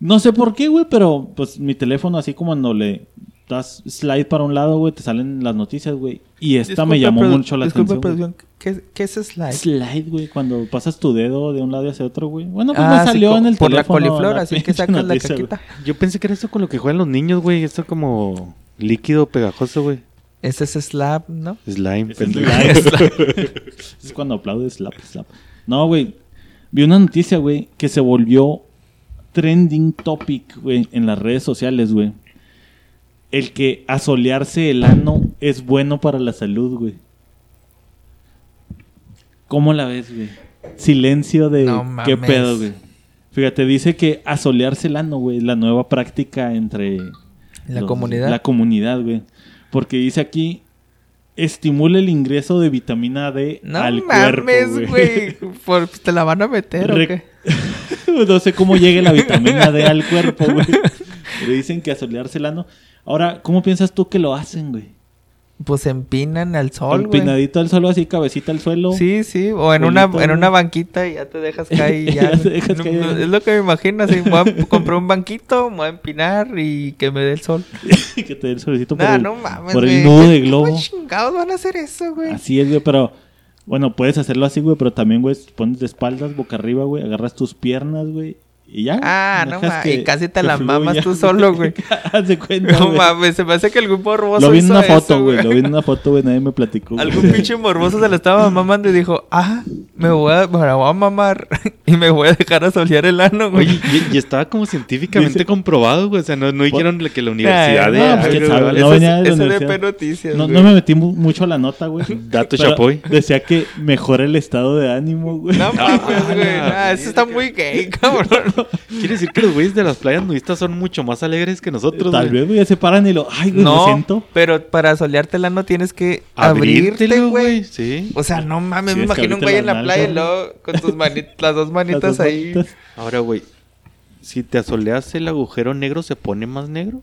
No sé por qué, güey, pero pues mi teléfono así como cuando le das slide para un lado, güey, te salen las noticias, güey. Y esta me llamó mucho la atención. ¿Qué, ¿Qué es slide? Slide, güey, cuando pasas tu dedo de un lado hacia otro, güey. Bueno, pues Ah, me salió en el por la teléfono. coliflor, así que sacas la noticia, caquita. Yo pensé que era eso con lo que juegan los niños, güey. Esto como líquido pegajoso, güey. Ese es slap, ¿no? Slime. Es pendejo. slide. es cuando aplaudes, slap, slap. No, güey. Vi una noticia, güey, que se volvió trending topic, güey, en las redes sociales, güey. El que asolearse el ano es bueno para la salud, güey. ¿Cómo la ves, güey? Silencio de No qué mames. pedo, güey. Fíjate, dice que asolearse el ano, güey, es la nueva práctica entre La los- comunidad. La comunidad, güey. Porque dice aquí estimula el ingreso de vitamina D No al cuerpo, mames, güey. Por- ¿Te la van a meter o Re- qué? no sé cómo llegue la vitamina D al cuerpo, güey. Pero dicen que asolearse el ano. Ahora, ¿cómo piensas tú que lo hacen, güey? Pues se empinan al sol, güey. Empinadito al suelo, así, cabecita al suelo. Sí, sí, o en una, en una banquita y ya te dejas caer y ya. Ya te dejas No, caer. no, es lo que me imagino, así, voy a comprar un banquito, me voy a empinar y que me dé el sol. que te dé el solecito por, Nah, el, no mames, por el nudo de ¿Cómo globo. chingados van a hacer eso, güey? Así es, güey, pero... Bueno, puedes hacerlo así, güey, pero también, güey, pones de espaldas, boca arriba, güey, agarras tus piernas, güey, y ya. Ah, no mames, y casi te la mamas tú solo, güey. Haz de cuenta, No mames, se me hace que algún morboso Lo vi en una foto, güey. Lo vi en una foto, güey. Nadie me platicó. güey. Algún pinche morboso se lo estaba mamando y dijo, ah, me voy a, me la voy a mamar y me voy a dejar asolear el ano, güey. Oye, y, y estaba como científicamente Dice- comprobado, güey. O sea, no, no dijeron que la universidad de... no, pues, no eso venía de la eso de universidad. P Noticias, No, güey. no me metí mu- mucho a la nota, güey. Dato chapoy. Decía que mejora el estado de ánimo, güey. No mames, güey. la Nah, eso está muy gay, cabrón. Quiere decir que los güeyes de las playas nudistas son mucho más alegres que nosotros, Tal güey. vez, güey, ya se paran y lo... Ay, güey, me No, siento. pero para solearte el ano tienes que abrirte, güey. Sí. O sea, no mames, me Tienes que imagino un güey en la la playa y luego con tus manitas, las dos Las manitas dos ahí. manitas. Ahora, güey. Si te asoleas el agujero negro, ¿se pone más negro?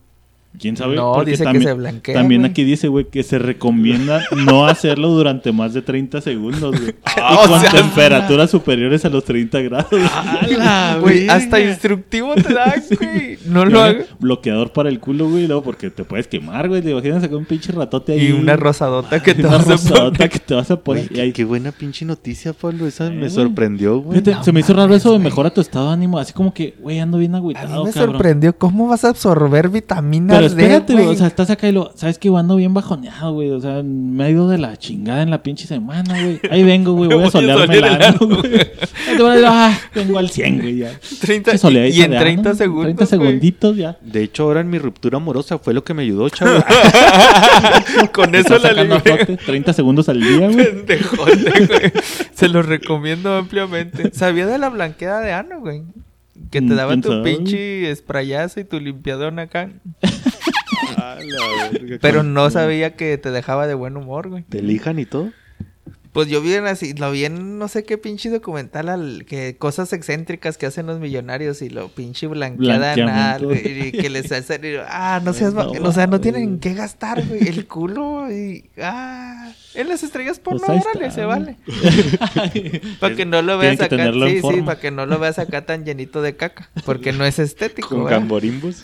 ¿Quién sabe? No, Porque dice que también- se blanquea, También güey. aquí dice, güey, que se recomienda no hacerlo durante más de 30 segundos, güey. Ah, y con sea, temperaturas superiores a los 30 grados. Güey, hasta instructivo te dan, güey. No lo hagas. Bloqueador para el culo, güey, luego porque te puedes quemar, güey. Te imaginas sacar un pinche ratote ahí. Y una rosadota que te una vas a rosadota poner. que te vas a poner. Güey, y ahí- qué buena pinche noticia, Pablo. Esa Eh, me güey. sorprendió, güey. Fíjate, se me hizo raro eso de mejora tu estado de ánimo. Así como que, güey, ando bien A agüitado, mí me cabrón. sorprendió cómo vas a absorber vitaminas Pero espérate, D, güey. O sea, estás acá y lo. Sabes que ando bien bajoneado, güey. O sea, me ha ido de la chingada en la pinche semana, güey. Ahí vengo, güey. Voy Voy a a solearme el ano, güey. Ahí te voy a- Ah, al 100, güey, ya. 30 Pinche soleadita y en de 30 ano, segundos, 30 güey. Ya. De hecho, ahora en mi ruptura amorosa fue lo que me ayudó, chavo. Con eso la libré. flote 30 segundos al día, güey. Pendejote, güey. Se los recomiendo ampliamente. Sabía de la blanqueada de ano, güey. Que te Mm, daba ¿quién tu pinche sprayazo y tu limpiadón acá. A la verga, Pero no sabía que te dejaba de buen humor, güey. ¿Te lijan y todo? Pues yo vi en así, lo vi en no sé qué pinche documental, al, que cosas excéntricas que hacen los millonarios y lo pinche blanqueada güey, y que les hacen, y, ah, no seas, No, o sea, no tienen que gastar, güey, el culo y, ah, en las estrellas porno, Pues órale, está, se vale. Para que no lo veas acá, en sí, sí, para que no lo veas acá tan llenito de caca, porque no es estético, Con ¿verdad? gamborimbos.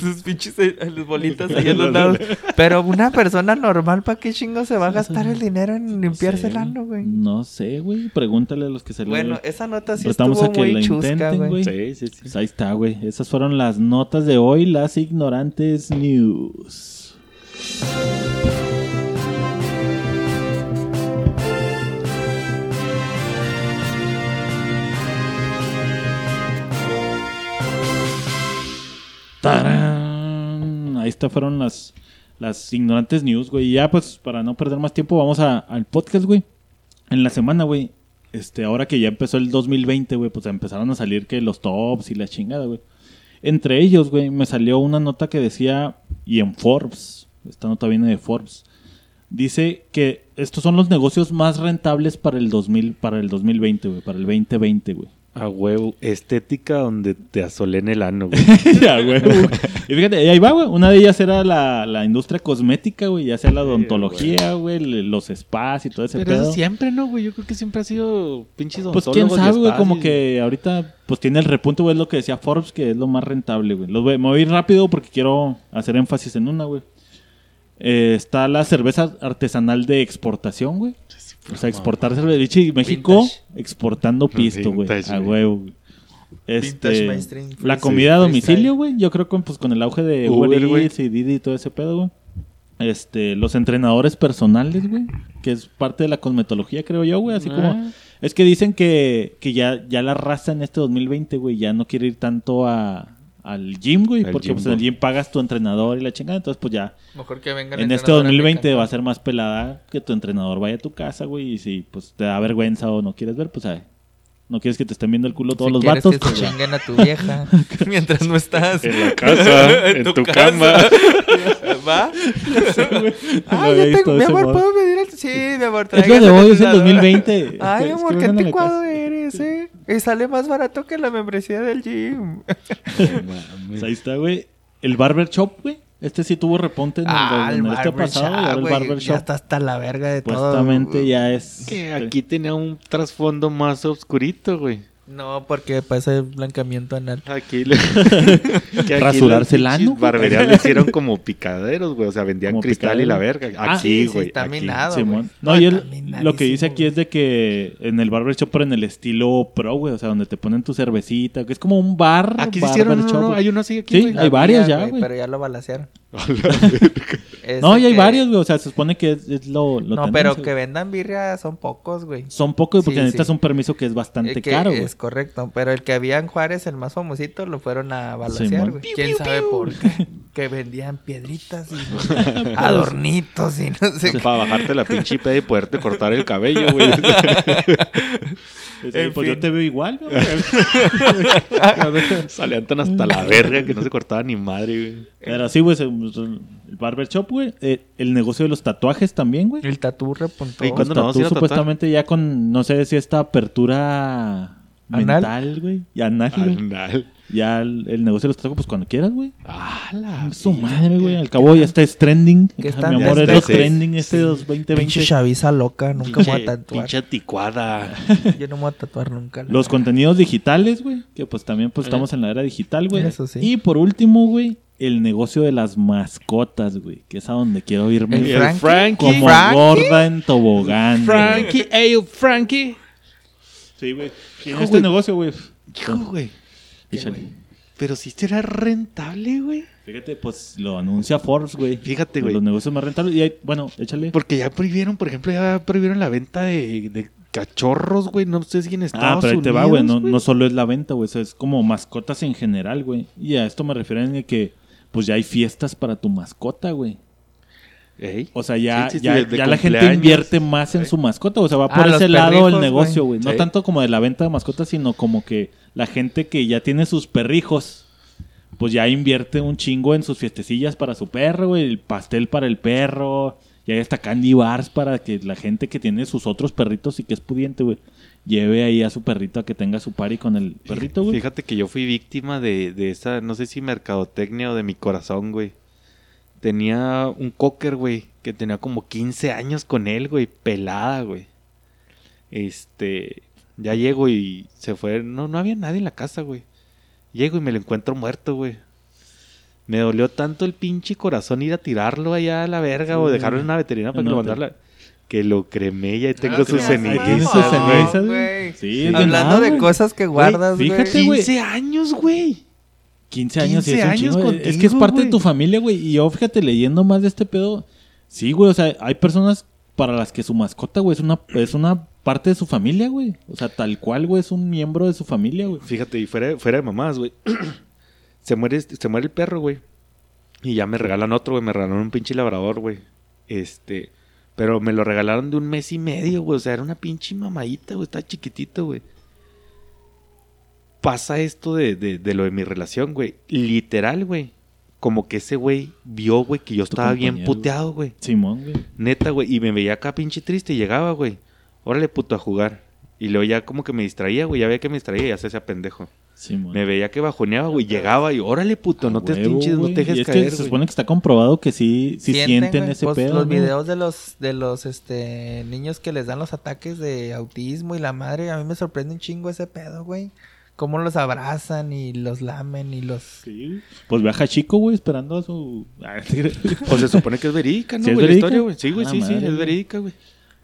Sus pinches eh, las bolitas ahí a los lados. Pero una persona normal, ¿para qué chingo se va a gastar el dinero en limpiarse el ano, güey? No sé, güey. Pregúntale a los que se Bueno, le... esa nota sí Retamos estuvo a que muy la chusca, intenten, güey. güey. sí, sí, sí. Pues ahí está, güey. Esas fueron las notas de hoy, las ignorantes news. ¡Tarán! Ahí está, fueron las, las ignorantes news, güey. Y ya, pues, para no perder más tiempo, vamos al podcast, güey. En la semana, güey. Este, ahora que ya empezó el 2020, güey, pues empezaron a salir que los tops y la chingada, güey. Entre ellos, güey, me salió una nota que decía, y en Forbes, esta nota viene de Forbes, dice que estos son los negocios más rentables para el 2000, para el 2020, güey, para el 2020, güey. A huevo. Estética donde te asolen el ano, güey. ya, güey. Y fíjate, y ahí va, güey. Una de ellas era la, la industria cosmética, güey, ya sea la odontología, güey, los spas y todo ese Pero pedo. eso siempre, ¿no, güey? Yo creo que siempre ha sido pinches Pues quién sabe, güey, como y- que ahorita pues tiene el repunte, güey, es lo que decía Forbes, que es lo más rentable, güey. Los voy- Me voy a ir rápido porque quiero hacer énfasis en una, güey. Eh, está la cerveza artesanal de exportación, güey. O sea, exportar cerveza. Dice, México Vintage. exportando pisto, güey. A huevo, güey. Este, mainstream, la comida a domicilio, güey. Yo creo que pues, con el auge de Uber, Uber. Eats y Didi y todo ese pedo, güey. Este, los entrenadores personales, güey. Que es parte de la cosmetología, creo yo, güey. Así Ah. como... Es que dicen que, que ya, ya la raza en este 2020, güey, ya no quiere ir tanto a, al gym, güey. Porque gym, pues en el güey. gym pagas tu entrenador y la chingada. Entonces, pues ya Mejor que vengan en este 2020 va a ser más pelada que tu entrenador vaya a tu casa, güey. Y si pues te da vergüenza o no quieres ver, pues ay, no quieres que te estén viendo el culo todos si los quieres vatos. que pues, se ya. chinguen a tu vieja mientras no estás En la casa, en tu cama. ¿Va? Lo Ah, ya de mi amor, modo. ¿puedo pedir el... Sí, mi amor, Es lo de hoy, es el la- 2020. Ay, amor, qué anticuado casa. Eh. Y sale más barato que la membresía del gym. Pues ahí está, güey. El barber shop, güey. Este sí tuvo reponte en el, Ah, en el el este barber pasado. y shop, ahora el güey, barber Ya está hasta la verga de todo. Supuestamente ya es. Que aquí tenía un trasfondo más oscurito, güey. No, porque pasa el blancamiento anal. Aquí le... aquí Rasurarse el ano. Barberías le hicieron como picaderos, güey. O sea, vendían Como cristal y la verga. Ah, Aquí, sí, güey. está aquí. minado. No, y él- está lo que dice aquí es de que en el barber shop, pero en el estilo pro, güey. O sea, donde te ponen tu cervecita. Que es como un bar. Aquí barber hicieron uno, shop, ¿no? Hay uno así aquí, Sí, hay varios ya, güey. Pero ya lo balacearon. No, y hay que- varios, güey. O sea, se supone que es, es lo, lo No, tendencia, pero güey. que vendan birria son pocos, güey. Son pocos porque Sí, necesitas sí. un permiso que es bastante Eh, que caro, güey. Es correcto, pero el que había en Juárez, el más famosito, lo fueron a balacear, Simón. güey. ¿Quién sabe por qué? Que vendían piedritas y adornitos y no sé qué. Para bajarte la pinche peda y poderte cortar el cabello, güey. Pues fin. yo te veo igual, güey. Salían tan hasta la verga que no se cortaba ni madre, güey. Pero sí, güey, se- el barber shop, güey. eh, el negocio de los tatuajes también, güey. El tatú repuntó. ¿Y Los cuándo tatuar? supuestamente ya con, no sé si esta apertura ¿Anal? mental, güey. Y anal. Anal. Ya el, el negocio los traigo pues cuando quieras, güey. Ah, la Su madre, güey. Al cabo ya está es trending. ¿Qué están Mi amor, de es los especies? trending este 2020. Pinche chaviza loca, nunca me voy a tatuar. pinche ticuada. Yo no me voy a tatuar nunca. la Los verdad. contenidos digitales, güey. Que pues también pues estamos en la era digital, güey. Eso sí. Y por último, güey, el negocio de las mascotas, güey. Que es a donde quiero irme. El güey. Frankie. Frankie. Como Frankie. gorda en tobogán. güey. Frankie, ey, Frankie. Sí, güey. Y en este negocio, güey. Hijo, güey. Pero si será rentable, güey. Fíjate, pues lo anuncia Forbes, güey. Fíjate, güey. Los negocios más rentables. Y hay, bueno, échale. Porque ya prohibieron, por ejemplo, ya prohibieron la venta de, de cachorros, güey. No sé si en Estados Ah, pero ahí te va, Unidos, güey. No, no solo es la venta, güey. Eso es como mascotas en general, güey. Y a esto me refiero en el que, pues ya hay fiestas para tu mascota, güey. Ey. O sea, ya, Sí, sí, sí, ya, ya la gente invierte más en su mascota. O sea, va Ah, por ese lado perrijos, el negocio, güey. No tanto como de la venta de mascotas, sino como que la gente que ya tiene sus perrijos, pues ya invierte un chingo en sus fiestecillas para su perro, güey. El pastel para el perro. Y hay hasta candy bars para que la gente que tiene sus otros perritos y que es pudiente, güey, lleve ahí a su perrito a que tenga su party con el perrito, güey. Fíjate que yo fui víctima de, de esa, no sé si mercadotecnia o de mi corazón, güey. Tenía un cocker, güey, que tenía como 15 años con él, güey, pelada, güey. Este, ya llego y se fue, no, no había nadie en la casa, güey. Llego y me lo encuentro muerto, güey. Me dolió tanto el pinche corazón ir a tirarlo allá a la verga o dejarlo en una veterinaria para En que lo una mandara. Que lo cremé y ahí tengo Ah, sus cenizas. Tienes sus güey. cenizas, güey. Sí, de Hablando nada, de cosas que guardas, güey. fíjate, güey. 15 años, güey. 15 años y 15 es un años chingo, Es que es contigo, parte de tu familia, güey. Y yo, fíjate, leyendo más de este pedo. Sí, güey. O sea, hay personas para las que su mascota, güey, es una, es una parte de su familia, güey. O sea, tal cual, güey, es un miembro de su familia, güey. Fíjate, y fuera, fuera de mamás, güey. se, muere, se muere el perro, güey. Y ya me regalan otro, güey. Me regalaron un pinche labrador, güey. Este. Pero me lo regalaron de un mes y medio, güey. O sea, era una pinche mamadita, güey. Estaba chiquitito, güey. Pasa esto de, de, de lo de mi relación, güey. Literal, güey. Como que ese güey vio, güey, que yo estaba bien puteado, güey. Simón, güey. Neta, güey. Y me veía acá pinche triste y llegaba, güey. Órale, puto, a jugar. Y luego ya como que me distraía, güey. Ya veía que me distraía y ya se hacía pendejo. Simón. Me veía que bajoneaba, güey. Llegaba y órale, puto, no te huevo, pinches, no Y dejes es que caer, se güey. supone que está comprobado que sí, sí sienten, güey. ese Pues, pedo. Los ¿no? videos de los, de los este, niños que les dan los ataques de autismo y la madre, a mí me sorprende un chingo ese pedo, güey. Cómo los abrazan y los lamen y los... Sí. Pues viaja chico, güey, esperando a su. Pues se supone que es verídica, ¿no, ¿Sí es güey? La historia, güey. Sí, güey, Ah, sí, sí, es verídica, güey.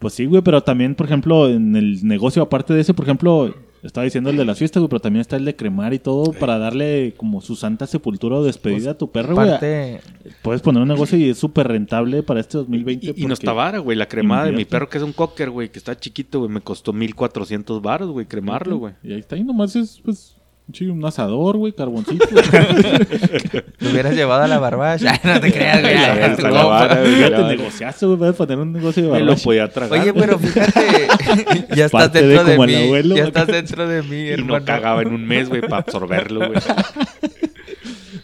Pues sí, güey, pero también, por ejemplo, en el negocio, aparte de ese, por ejemplo, estaba diciendo el de las fiestas, güey, pero también está el de cremar y todo para darle como su santa sepultura o despedida a tu perro, güey. Parte... Puedes poner un negocio y es súper rentable para este 2020. Y, y no porque- está vara, güey. La cremada de mi perro, que es un cocker, güey, que está chiquito, güey, me costó 1400 baros, güey, cremarlo, güey. Y ahí está, y nomás es, pues, sí, un asador, güey, carboncito. Lo hubieras llevado a la barbacha. no te creas, güey. Fíjate, vara. negociazo, güey, puedes poner un negocio de Me lo barbacha. podía tragar. Oye, pero fíjate, ya estás dentro de, mí. abuelo, ya estás dentro de mí, Y hermano. no cagaba en un mes, güey, para absorberlo, güey.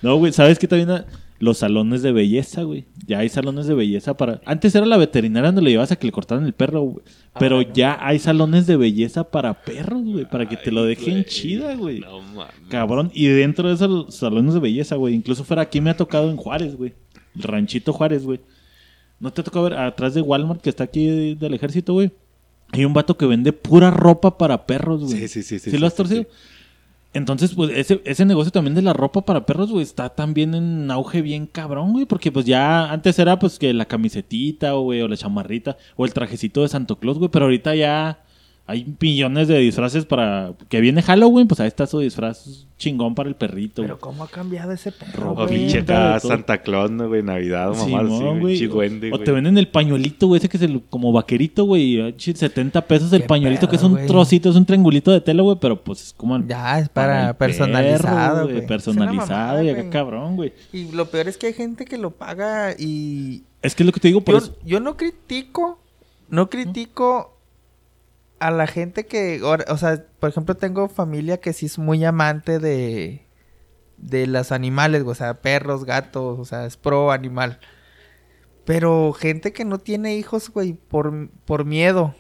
No, güey, ¿sabes qué también? Los salones de belleza, güey. Ya hay salones de belleza para... Antes era la veterinaria donde le llevabas a que le cortaran el perro, güey. Pero ya hay salones de belleza para perros, güey. Para que te lo dejen chida, güey. No, mames. Cabrón. Y dentro de esos salones de belleza, güey. Incluso fuera aquí me ha tocado en Juárez, güey. El ranchito Juárez, güey. ¿No te ha tocado ver atrás de Walmart que está aquí del ejército, güey? Hay un vato que vende pura ropa para perros, güey. Sí, sí, sí, sí, ¿Sí lo has sí, torcido? sí. Entonces, pues, ese, ese negocio también de la ropa para perros, güey, está también en auge bien cabrón, güey. Porque, pues, ya antes era, pues, que la camisetita, güey, o la chamarrita, o el trajecito de Santo Claus, güey. Pero ahorita ya hay millones de disfraces para... Que viene Halloween, pues, ahí está su disfraz chingón para el perrito, güey. Pero cómo ha cambiado ese perro, O pinche acá. Santa Claus, ¿no, güey? Navidad, mamá, Simón, sí, güey. Chigüende, O güey. te venden el pañuelito, güey, ese que es el, como vaquerito, güey. y, ch, 70 pesos el pañuelito, que es un güey. trocito, es un triangulito de tela, güey, pero pues es como... Ya, es para personalizado, perro, güey. Personalizado y acá cabrón, güey. Y lo peor es que hay gente que lo paga y... Es que es lo que te digo por Yo, eso. yo no critico, no critico a la gente que... O sea, por ejemplo, tengo familia que sí es muy amante de... De los animales, o sea, perros, gatos, o sea, es pro animal. Pero gente que no tiene hijos, güey, por, por miedo.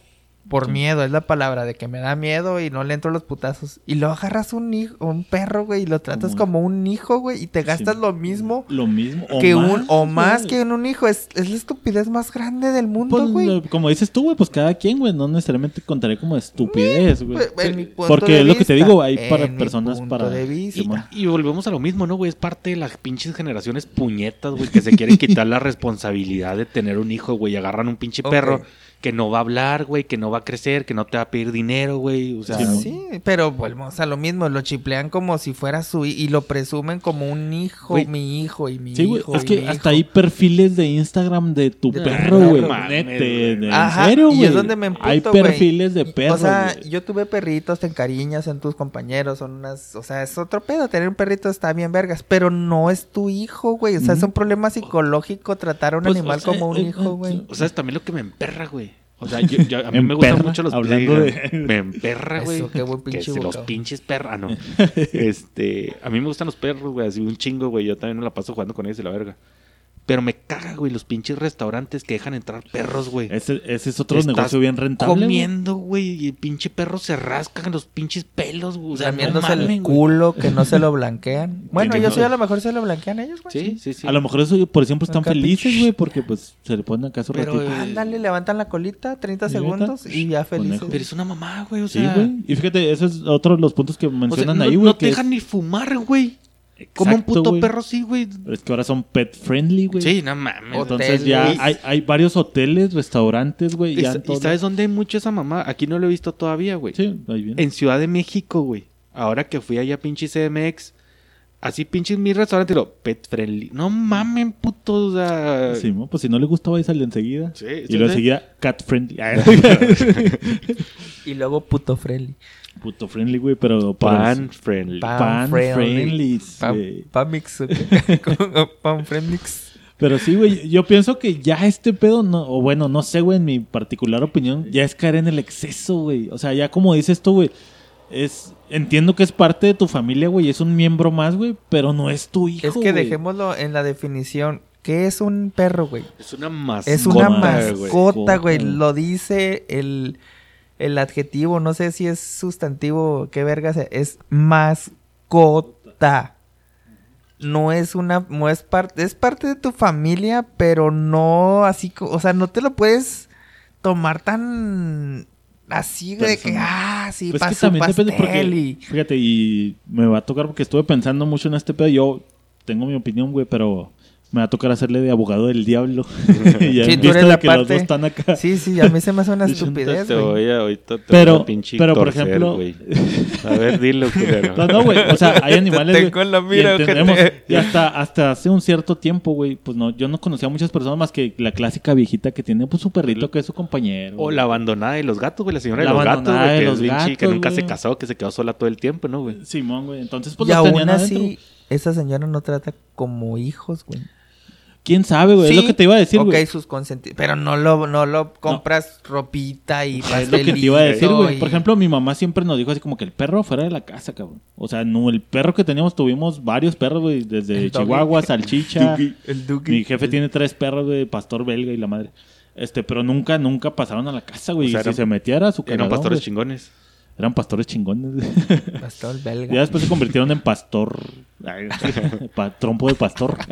Por miedo, es la palabra de que me da miedo y no le entro los putazos. Y lo agarras un hijo, un perro, güey, y lo tratas Como- como un hijo, güey, y te gastas Sí. lo mismo Lo mismo. O que más, un, o más güey. que en un hijo. Es, es la estupidez más grande del mundo, Pues, güey. lo- como dices tú, güey, pues cada quien, güey, no necesariamente contaré como estupidez, güey. Pues, en mi punto Porque de es lo que te digo, hay para en mi personas punto para... de vista. Simón. Y volvemos a lo mismo, ¿no, güey? Es parte de las pinches generaciones puñetas, güey, que se quieren quitar la responsabilidad de tener un hijo, güey. y Agarran un pinche perro que no va a hablar, güey, que no va a crecer, que no te va a pedir dinero, güey. O sea. Sí, pero volvemos a lo mismo, lo chiplean como si fuera su y lo presumen como un hijo, mi hijo y mi Sí, güey, hijo. es y que hasta hijo. hay perfiles de Instagram de tu De perro, güey. Ajá, en serio, y es donde me emputo, Hay perfiles de perros, O sea, yo tuve perritos, te encariñas en tus compañeros, son unas, o sea, es otro pedo, tener un perrito está bien vergas, pero no es tu hijo, güey, o sea, es un problema psicológico tratar a un Pues, animal o sea, como un eh, hijo, eh, güey. O sea, es también lo que me emperra, güey. O sea, yo, yo- a mí me gustan mucho los hablando de- Me emperra, güey. Eso, qué buen pinche los pinches perros. Ah, no. este, a mí me gustan los perros, güey, así un chingo, güey. Yo también me la paso jugando con ellos y la verga. Pero me caga, güey, los pinches restaurantes que dejan entrar perros, güey. Ese, ese es otro Estás negocio bien rentable. Comiendo, güey, y el pinche perro se rasca en los pinches pelos, güey. O sea, no Lamiéndose mamen, el güey. culo que no se lo blanquean. Bueno, yo no- sí a lo mejor se lo blanquean ellos, güey. Sí, sí, sí. A lo mejor eso por siempre están Acá, felices, güey, porque pues se le ponen acá su Pero, ratito. Ándale, levantan la colita, 30 ¿Y neta? segundos y ya felices. Conejo. Pero es una mamá, güey, o Sí, sea... güey. Y fíjate, ese es otro de los puntos que o sea, mencionan no, ahí, no güey. te que es- dejan ni fumar, güey. Como un puto perro sí, güey. Es que ahora son pet friendly, güey. Sí, no mames. Entonces Hoteles. ya hay, hay varios hoteles, restaurantes, güey. ¿Y, sabes dónde hay mucho esa mamá? Aquí no lo he visto todavía, güey. Sí, ahí viene. En Ciudad de México, güey. Ahora que fui allá a pinche CMX. Así pinches mi restaurante, lo pet friendly. No mamen, puto. O sea... Sí, ¿no? pues si no le gusta, va a salir enseguida. Sí, y luego sí. enseguida, cat friendly. Y luego puto friendly. Puto friendly, güey, pero... pero Pan friendly. Pa- Pan friendly. friendly. Pan, pan mix. ¿ok? Como pan friendmix. Pero sí, güey, yo pienso que ya este pedo, no, o bueno, no sé, güey, en mi particular opinión, ya es caer en el exceso, güey. O sea, ya como dices tú, güey, es, entiendo que es parte de tu familia, güey, es un miembro más, güey, pero no es tu hijo, Es que güey. dejémoslo en la definición. ¿Qué es un perro, güey? Es una mascota, Es una Mascota, güey. Lo dice el, el adjetivo. No sé si es sustantivo. ¿Qué verga sea. Es mascota. No es una. No es parte. Es parte de tu familia, pero no así. O sea, no te lo puedes tomar tan. Así de que. Ah, sí, Pues pa' que también depende porque, y- fíjate, y me va a tocar porque estuve pensando mucho en este pedo. Yo tengo mi opinión, güey, pero me va a tocar hacerle de abogado del diablo. ya Sí, tú eres la que los parte- dos están acá. Sí, sí, a mí se me hace una estupidez, Te güey. voy a, ahorita te Pero- voy a pinche pero, por torcer, ejemplo- güey. A ver, dilo, culero. No, no, güey. O sea, hay animales. tengo güey, en la y mira, entendemos- ojete. Y hasta, hasta hace un cierto tiempo, güey, pues no, yo no conocía a muchas personas más que la clásica viejita que tiene pues su perrito que es su compañero. O la abandonada de los gatos, güey. La señora La de los gatos, güey. Que, los es bien chi- que gatos, nunca se casó, que se quedó sola todo el tiempo, ¿no, güey? Simón, güey. Entonces, pues y los aún tenían así, adentro. esa señora no trata como hijos, güey. ¿Quién sabe, güey? es lo que te iba a decir, ok, güey. sus consentidos. Pero no lo, no lo compras ropita y Es lo que te iba a decir, güey. y- Por ejemplo, mi mamá siempre nos dijo así como que el perro fuera de la casa, cabrón. O sea, no, el perro que teníamos, tuvimos varios perros, güey. Desde El. Chihuahua, Salchicha. El Duki. Mi jefe tiene tres perros, güey, pastor belga y la madre. Este, pero nunca, nunca pasaron a la casa, güey. O sea, y si eran- se metiera a su Eran pastores chingones. Eran pastores chingones. Pastor belga. ya después se convirtieron en pastor. pa- trompo de pastor.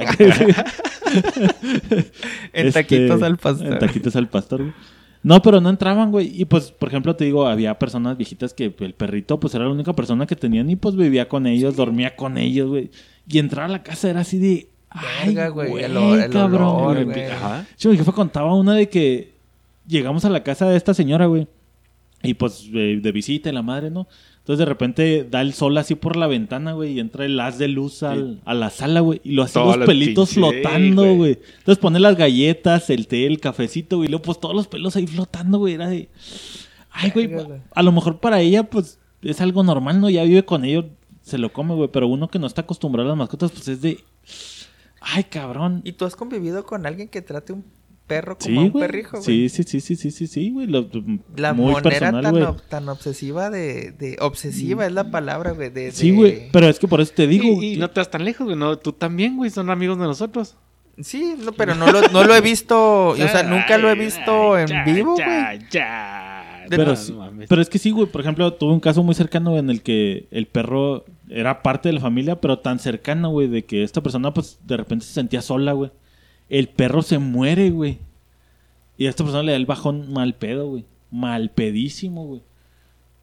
En Este, taquitos al pastor. En taquitos al pastor, güey. No, pero no entraban, güey. Y pues, por ejemplo, te digo, había personas viejitas que el perrito, pues era la única persona que tenían y pues vivía con ellos, dormía con ellos, güey. Y entrar a la casa era así de. Ay, güey, el cabrón. olor, güey. Ajá. Sí, mi jefe contaba una de que llegamos a la casa de esta señora, güey. Y pues eh, de visita y la madre, ¿no? Entonces de repente da el sol así por la ventana, güey, y entra el haz de luz al- a la sala, güey. Y lo hace Todos los pelitos flotando, güey. Entonces pone las galletas, el té, el cafecito, güey. Y luego pues todos los pelos ahí flotando, güey. Era de... Ay, güey. a lo mejor para ella, pues, es algo normal, ¿no? Ya vive con ellos, se lo come, güey. Pero uno que no está acostumbrado a las mascotas, pues es de... Ay, cabrón. ¿Y tú has convivido con alguien que trate un perro como Sí, a un güey. perrijo, güey? Sí, sí, sí, sí, sí, sí, sí, güey. Lo- La muy personal, tan, ob- tan obsesiva de, de... Obsesiva es la palabra, güey. De, Sí, de- güey. Pero es que por eso te digo. Y, y no te vas tan lejos, güey. No, tú también, güey. Son amigos de nosotros. Sí, no, pero no lo, no lo he visto... o sea, nunca lo he visto en Ya, vivo, ya, güey. Ya, Pero, no sí- mames. pero es que sí, güey. Por ejemplo, tuve un caso muy cercano en el que el perro era parte de la familia, pero tan cercano, güey, de que esta persona, pues, de repente se sentía sola, güey. El perro se muere, güey. Y a esta persona le da el bajón mal pedo, güey. Mal pedísimo, güey.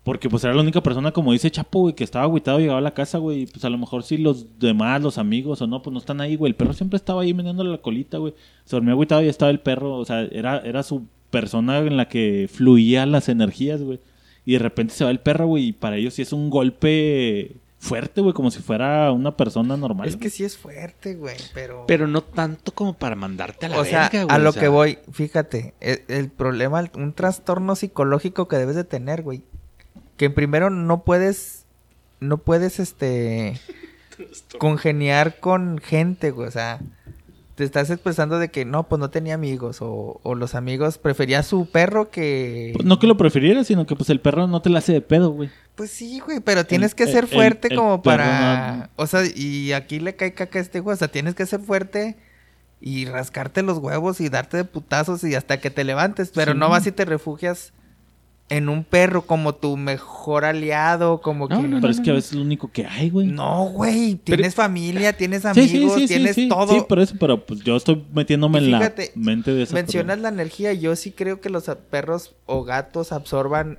Porque, pues, era la única persona, como dice Chapo, güey, que estaba agüitado, llegaba a la casa, güey. Y, pues, a lo mejor sí los demás, los amigos o no, pues, no están ahí, güey. El perro siempre estaba ahí meneándole la colita, güey. Se dormía agüitado y estaba el perro. O sea, era, era su persona en la que fluían las energías, güey. Y de repente se va el perro, güey. Y para ellos sí es un golpe fuerte, güey. Como si fuera una persona normal. Es que sí es fuerte, güey, pero... Pero no tanto como para mandarte a la o sea, verga, güey. a lo o sea, que voy, fíjate, el, el problema, un trastorno psicológico que debes de tener, güey. Que primero no puedes, no puedes, este, congeniar con gente, güey. O sea, te estás expresando de que no, pues no tenía amigos. O, o los amigos prefería a su perro que... Pues, No que lo prefiriera, sino que pues el perro no te la hace de pedo, güey. Pues sí, güey, pero tienes El- que ser el- fuerte el como para... O sea, y aquí le cae caca a este güey. O sea, tienes que ser fuerte y rascarte los huevos y darte de putazos y hasta que te levantes. Pero Sí. no vas y te refugias en un perro como tu mejor aliado, como No, que... no, Pero es que a veces es lo único que hay, güey. No, güey, tienes familia, tienes amigos, sí, sí, sí, tienes sí, todo. Sí, por eso, pero pues yo estoy metiéndome Y en la fíjate, mente de esa Mencionas la energía, yo sí creo que los perros o gatos absorban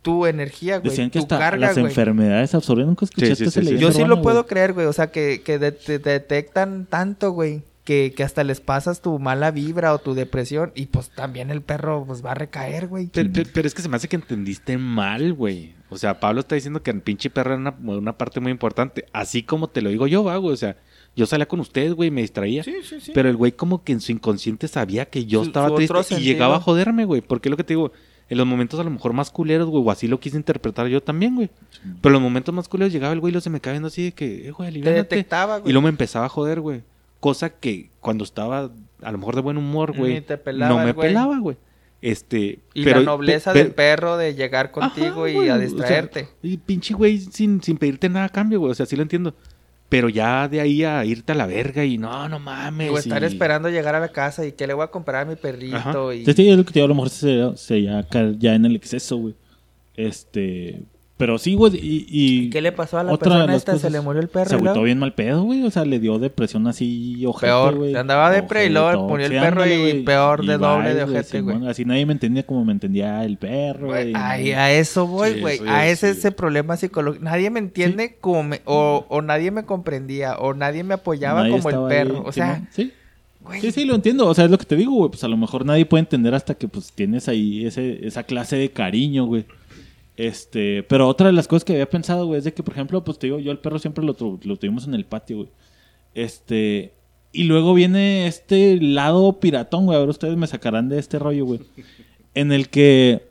tu energía, güey, Decían que tu hasta carga, las güey. enfermedades absorben. Nunca escuchaste Sí, sí, esa sí, sí. leyenda Yo sí urbana, lo puedo güey? creer, güey. O sea, que, que de- te detectan tanto, güey. Que, que hasta les pasas tu mala vibra o tu depresión. Y pues también el perro pues va a recaer, güey. Pero, pero- pero es que se me hace que entendiste mal, güey. O sea, Pablo está diciendo que el pinche perro era una, una parte muy importante. Así como te lo digo yo, va, güey. O sea, yo salía con ustedes, güey, y me distraía. Sí, sí, sí. Pero el güey como que en su inconsciente sabía que yo Su- estaba su triste y llegaba a joderme, güey. Porque es lo que te digo, en los momentos a lo mejor más culeros, güey, o así lo quise interpretar yo también, güey. Pero en los momentos más culeros llegaba el güey y lo se me cae viendo así de que, eh, güey, Te detectaba, güey. Y luego me empezaba a joder, güey. Cosa que cuando estaba a lo mejor de buen humor, güey, te pelaba no me güey. pelaba, güey. Este, Y pero- la nobleza pe- del perro de llegar contigo Ajá, y güey, a o sea, distraerte. y pinche güey sin, sin pedirte nada a cambio, güey. O sea, sí lo entiendo. Pero ya de ahí a irte a la verga y no, no mames. o estar y- esperando llegar a la casa y que le voy a comprar a mi perrito. Ajá. Y... Sí, sí, es lo que te digo, a lo mejor se, se ya cae ya en el exceso, güey. Este, pero sí, güey, y, y ¿Y qué le pasó a la otra persona esta? ¿Se le murió el perro? Se agüitó bien mal pedo, güey, o sea, le dio depresión así ojete, Peor, güey. andaba depre y luego murió el sí, perro y güey. peor de doble de ojete, güey. Así nadie me entendía como me entendía el perro, Güey, güey. ay, a eso voy, Sí, güey. a ese sí. ese problema psicológico. Nadie me entiende como me- o, o nadie me comprendía o nadie me apoyaba Nadie como el ahí, perro. O sea, sí. güey. Sí, sí, lo entiendo. O sea, es lo que te digo, güey. Pues a lo mejor nadie puede entender hasta que pues tienes ahí ese, esa clase de cariño, güey. Este, pero otra de las cosas que había pensado, güey, es de que, por ejemplo, pues te digo, yo el perro siempre lo, tu- lo tuvimos en el patio, güey. Este, y luego viene este lado piratón, güey. Ahora ustedes me sacarán de este rollo, güey. En el que,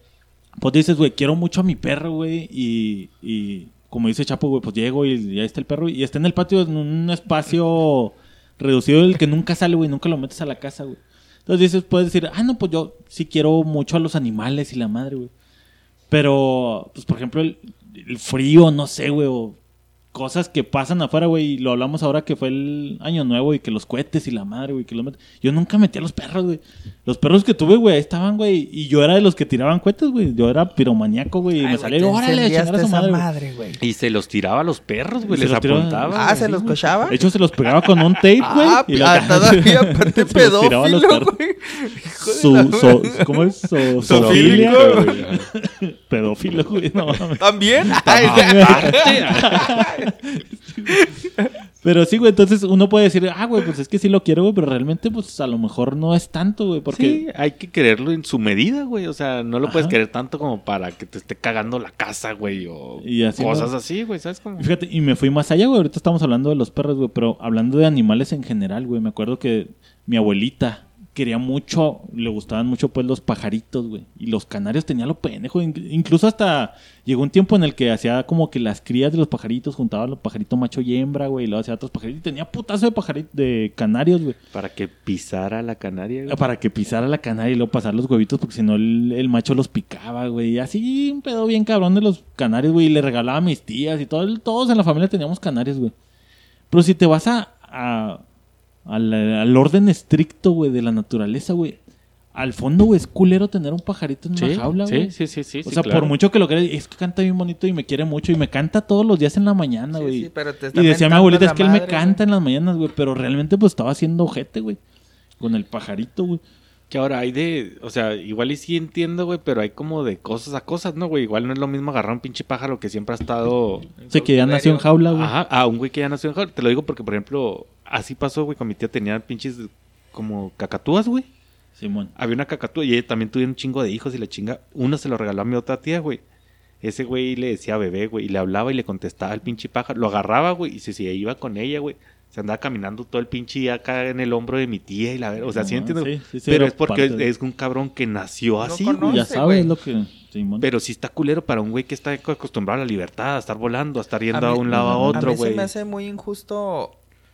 pues dices, güey, quiero mucho a mi perro, güey. Y, y como dice Chapo, güey, pues llego y ya está el perro. Y está en el patio en un espacio reducido del que nunca sale, güey. Nunca lo metes a la casa, güey. Entonces dices, puedes decir, ah, no, pues yo sí quiero mucho a los animales y la madre, güey. Pero, pues, por ejemplo, el, frío, no sé, güey, o cosas que pasan afuera, güey, y lo hablamos ahora que fue el año nuevo y que los cohetes y la madre, güey, que los met- Yo nunca metí a los perros, güey. Los perros que tuve, güey, ahí estaban, güey, y yo era de los que tiraban cohetes, güey. Yo era piromaníaco, güey, y me salía, órale, a chingar a su madre, güey. madre, güey. Y se los tiraba a los perros, güey. Se Les apuntaba. Ah. ¿se los cochaba? De hecho, se los pegaba con un tape, güey. Ah, y lo- ah, todavía aparte pedófilo, güey. Su, la- so- ¿Cómo es? So- güey. Pedófilo, güey, no. ¿También? Ay, Pero sí, güey, entonces uno puede decir, ah, güey, pues es que sí lo quiero, güey, pero realmente, pues a lo mejor no es tanto, güey, porque... Sí, hay que quererlo en su medida, güey. O sea, no lo puedes querer tanto como para que te esté cagando la casa, güey. O Y así cosas así, güey. ¿Sabes cómo? Fíjate, y me fui más allá, güey. Ahorita estamos hablando de los perros, güey, pero hablando de animales en general, güey. Me acuerdo que mi abuelita quería mucho, le gustaban mucho, pues, los pajaritos, güey. Y los canarios tenía lo pendejo. In- Incluso hasta llegó un tiempo en el que hacía como que las crías de los pajaritos juntaban los pajaritos macho y hembra, güey. Y luego hacía otros pajaritos. Y tenía putazo de pajaritos, de canarios, güey. Para que pisara la canaria, güey. Para que pisara la canaria y luego pasar los huevitos, porque si no el, el macho los picaba, güey. Y así un pedo bien cabrón de los canarios, güey. Y le regalaba a mis tías y todo, todos en la familia teníamos canarios, güey. Pero si te vas a, a- al, al orden estricto, güey, de la naturaleza, güey. al fondo, güey, es culero tener un pajarito en Sí, una jaula, güey. sí, sí, sí, sí, O sí, sea, claro. por mucho que lo creas, es que canta bien bonito y me quiere mucho y me canta todos los días en la mañana, güey. sí, pero te está y decía mi abuelita, es que él me canta en las mañanas, güey, pero realmente pues estaba haciendo ojete, güey. Con el pajarito, güey. Que ahora hay de, o sea, igual y sí entiendo, güey, pero hay como de cosas a cosas, ¿no, güey? Igual no es lo mismo agarrar un pinche pájaro que siempre ha estado... O sea, que ya nació en jaula, güey. Ajá, a un güey que ya nació en jaula. Te lo digo porque, por ejemplo, así pasó, güey, con mi tía tenía pinches como cacatúas, güey. Simón. Había una cacatúa y ella también tuvo un chingo de hijos y la chinga. Uno se lo regaló a mi otra tía, güey. Ese güey le decía bebé, güey, y le hablaba y le contestaba al pinche pájaro. Lo agarraba, güey, y se, se iba con ella, güey. Se andaba caminando todo el pinche día acá en el hombro de mi tía y la O sea, sí Ah, entiendo. sí, sí, sí, pero es porque es, de- es un cabrón que nació No así, conoce. güey. ya sabes güey. lo que... Simón. Pero sí está culero para un güey que está acostumbrado a la libertad, a estar volando, a estar yendo a, mí- un lado a otro, a mí güey. se me hace muy injusto,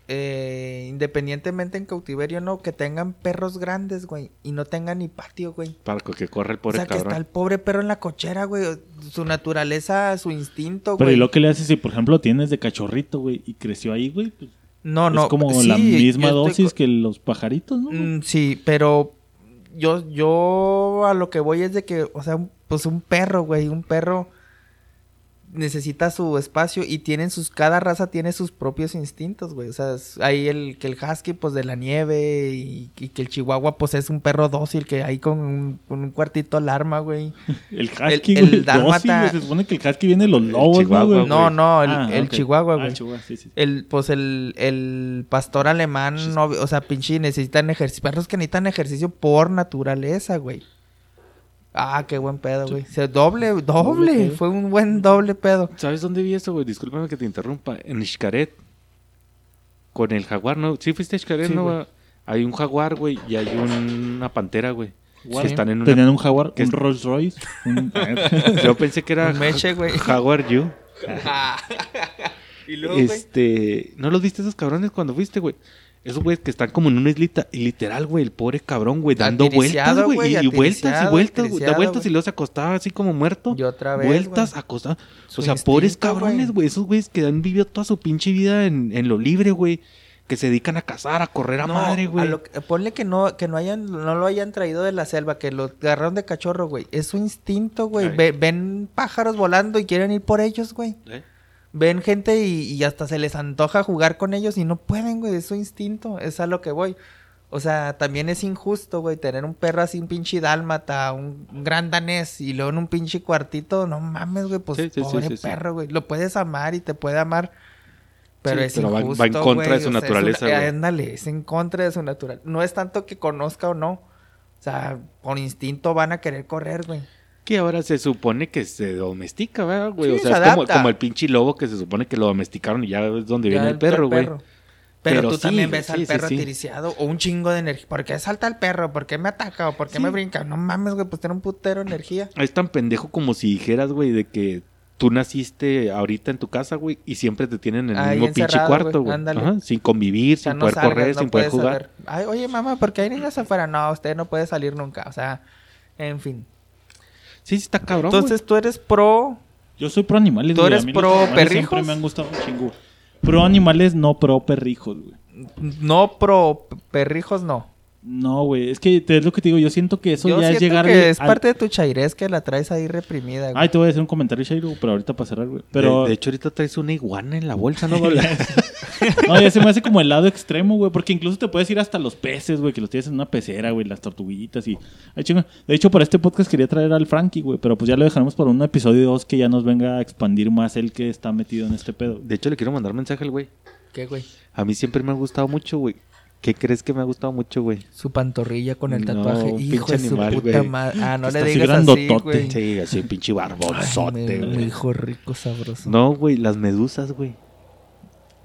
eh, independientemente en cautiverio no, que tengan perros grandes, güey, y no tengan ni patio, güey. Para que corre el O pobre sea, que está el pobre perro en la cochera, güey. Su naturaleza, su instinto, Pero güey. ¿y lo que le haces si, por ejemplo, tienes de cachorrito, güey, y creció ahí, güey? Pues, No, no. es como sí, la misma estoy dosis que los pajaritos, ¿no? Mm, sí, pero yo, yo a lo que voy es de que, o sea, pues un perro, güey, un perro necesita su espacio y tienen sus, cada raza tiene sus propios instintos, güey. O sea, es- hay el que el husky, pues de la nieve y, y que el chihuahua, pues es un perro dócil que ahí con un, con un cuartito alarma, güey. El husky, el- el güey, dálmata- dócil, güey, Se supone que el husky viene de los lobos, ¿no, chihuahua, güey? No, no, el, Ah, el chihuahua, Ah, güey. el chihuahua, sí, sí. El, pues el, el pastor alemán, no, o sea, pinche, necesitan ejercicio. Perros que necesitan ejercicio por naturaleza, güey. Ah, qué buen pedo, güey. Se doble, doble. pedo. Fue un buen doble pedo. ¿Sabes dónde vi eso, güey? Discúlpame que te interrumpa. En Xcaret. Con el jaguar, ¿no? Sí fuiste a Xcaret, Sí, ¿no? güey. Hay un jaguar, güey, y hay una pantera, güey. Que Sí. están en una... Tenían un jaguar, un Rolls Royce. un- Yo pensé que era Un meche, güey. Jaguar You. y luego, güey. Este, ¿no los viste esos cabrones cuando fuiste, güey? Esos güeyes que están como en una islita y literal, güey, el pobre cabrón, güey, dando vueltas, güey, y, vueltas y vueltas, güey, da vueltas y luego se acostaba así como muerto. Y otra vez, Vueltas, acostaba. O sea, pobres cabrones, güey. esos güeyes que han vivido toda su pinche vida en, en lo libre, güey, que se dedican a cazar, a correr a No, madre, güey. ponle que no, que no hayan, no lo hayan traído de la selva, que lo agarraron de cachorro, güey. Es su instinto, güey. Ve- ven pájaros volando y quieren ir por ellos, güey. ¿Eh? Ven gente y, y hasta se les antoja jugar con ellos y no pueden, güey. Es su instinto. Es a lo que voy. O sea, también es injusto, güey, tener un perro así, un pinche dálmata, un, un gran danés y luego en un pinche cuartito. No mames, güey, pues Sí, sí, sí, pobre sí, perro, güey. Lo puedes amar y te puede amar. Pero es pero va- va en injusto, contra de güey, su o sea, es naturaleza, una- güey. Ándale, es en contra de su naturaleza. No es tanto que conozca o no. O sea, por instinto van a querer correr, güey. Que ahora se supone que se domestica, ¿verdad, güey? Sí, o sea, se es como, el pinche lobo que se supone que lo domesticaron y ya es donde Ya viene el perro, güey. Pero, Pero tú sí, también ves sí, al perro sí. atiriciado o un chingo de energía. ¿Por qué salta el perro? ¿Por qué me ataca? ¿O por qué me brinca? No mames, güey, pues tiene un putero de energía. Es tan pendejo como si dijeras, güey, de que tú naciste ahorita en tu casa, güey, y siempre te tienen en el Ahí mismo pinche cuarto, güey. Ajá, Sin convivir, O sea, sin no poder salgas, correr, no sin poder jugar. Ay, oye, mamá, ¿por qué hay niños afuera? No, usted no puede salir nunca. O sea, en fin. Sí, sí está cabrón. Entonces tú eres pro. Yo soy pro animales, ¿Tú eres los pro perrijos? Siempre me han gustado un chingo. Pro animales, no pro perrijos, güey. No pro perrijos, no. No, güey. Es que te es lo que te digo. Yo siento que eso Yo ya es siento llegar que es parte de tu chairez que la traes ahí reprimida, güey. Ay, te voy a hacer un comentario, Shairo, pero ahorita para cerrar, güey. Pero... de, de hecho, ahorita traes una iguana en la bolsa, ¿no? No, ya se me hace como el lado extremo, güey. Porque incluso te puedes ir hasta los peces, güey. Que los tienes en una pecera, güey. Las tortuguitas y... Ay. De hecho, para este podcast quería traer al Frankie, güey. Pero pues ya lo dejaremos para un episodio 2 que ya nos venga a expandir más el que está metido en este pedo. de hecho, le quiero mandar mensaje al güey. ¿Qué, güey? A mí siempre me ha gustado mucho, güey. ¿Qué crees que me ha gustado mucho, güey? Su pantorrilla con el No, tatuaje. un Hijo pinche de su animal, puta madre. Ah, no le digas así, grandotote. güey. Sí, así pinche barbonzote, güey. hijo rico, sabroso. No, güey, las medusas, güey.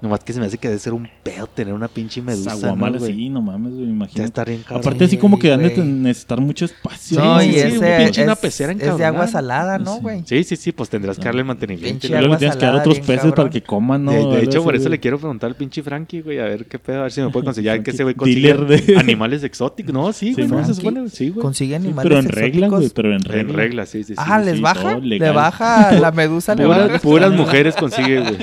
Nomás que se me hace que debe ser un pedo tener una pinche medusa, ¿no, güey? así, no mames, güey. Imagínate. está bien cabrón. Aparte, así como que han de necesitar mucho espacio. No, Sí, y sí, ese un pinche es, una pecera es de agua salada, ¿no, Sí. güey? Sí, sí, sí, pues tendrás que darle mantenimiento. Pinche Y luego tienes que dar otros peces cabrón. para que coman, ¿no? de, hecho, por eso güey. le quiero preguntar al pinche Frankie, güey, a ver qué pedo, a ver si me puede conseguir. Que ese güey consigue de- animales exóticos. No, sí, güey, Sí, no, se supone, sí, güey. Consigue Sí, animales pero en regla, exóticos. güey. Pero en regla. En regla, sí, sí, sí. Ah, sí, ¿les sí. baja? Le baja la medusa, le baja. puras mujeres consigue, güey.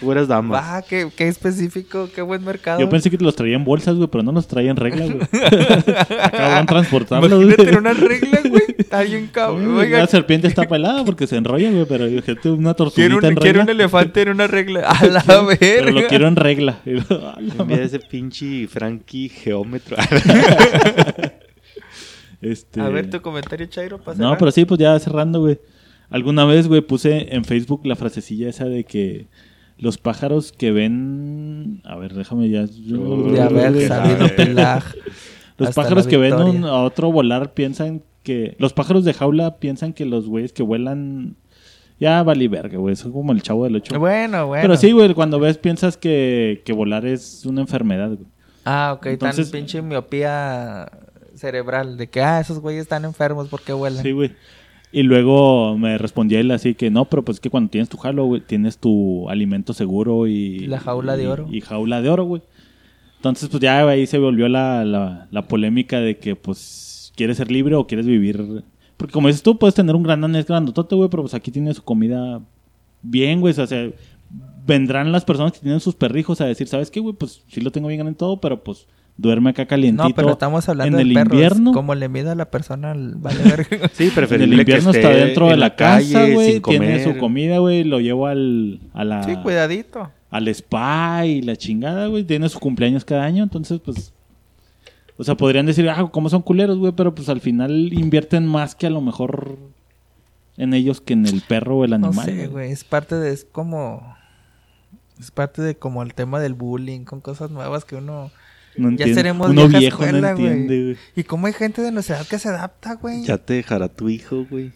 puras damas. Qué, qué específico, qué buen mercado. Yo pensé que los traía en bolsas, güey, pero no los traía en regla, güey. Acaban transportarlos, Imagínate güey. en una regla, güey. Está bien cabrón. Oiga, La serpiente está pelada porque se enrolla, güey, pero yo gente una tortuguita quiero un, en quiero regla. un elefante en una regla. A la verga. pero lo quiero en regla. Y yo, "A la Envía madre". ese pinche Frankie geómetro. Este... A ver tu comentario, Chairo, para No, pero sí, pues ya cerrando, güey. Alguna vez, güey, puse en Facebook la frasecilla esa de que los pájaros que ven... A ver, déjame ya... De haber sabido pelar. Los pájaros que ven un- a otro volar piensan que... Los pájaros de jaula piensan que los güeyes que vuelan... Ya vale verga, güey. Son como el chavo del ocho. Bueno, bueno. Pero sí, güey, cuando ves piensas que, que volar es una enfermedad, güey. Ah, ok. Entonces- tan pinche miopía cerebral. De que, ah, esos güeyes están enfermos porque vuelan. Sí, güey. Y luego me respondía él así que no, pero pues es que cuando tienes tu jalo, güey, tienes tu alimento seguro y... La jaula de oro. Y, jaula de oro, güey. Entonces, pues ya ahí se volvió la, la, la polémica de que, pues, ¿quieres ser libre o quieres vivir...? Porque como dices tú, puedes tener un gran danés grandotote, güey, pero pues aquí tienes su comida bien, güey. O sea, vendrán las personas que tienen sus perrijos a decir, ¿sabes qué, güey? Pues sí lo tengo bien en todo, pero pues duerme acá calientito. No, pero estamos hablando en de el perros. invierno. Como le mida a la persona, al- vale verga. Sí, En preferible el invierno que está dentro de en la, calle, casa, güey. sin Tiene comer. su comida, güey. Lo llevo al, a la, sí, cuidadito. al spa y la chingada, güey. Tiene su cumpleaños cada año. Entonces, pues... O sea, podrían decir, ah, ¿cómo son culeros, güey? Pero pues al final invierten más que a lo mejor en ellos que en el perro o el No animal. sé, güey. Es parte de... Es como... Es parte de como el tema del bullying. Con cosas nuevas que uno... No ya seremos Uno viejo escuela, no güey. entiende, güey. Y cómo hay gente de nuestra edad que se adapta, güey. Ya te dejará tu hijo, güey.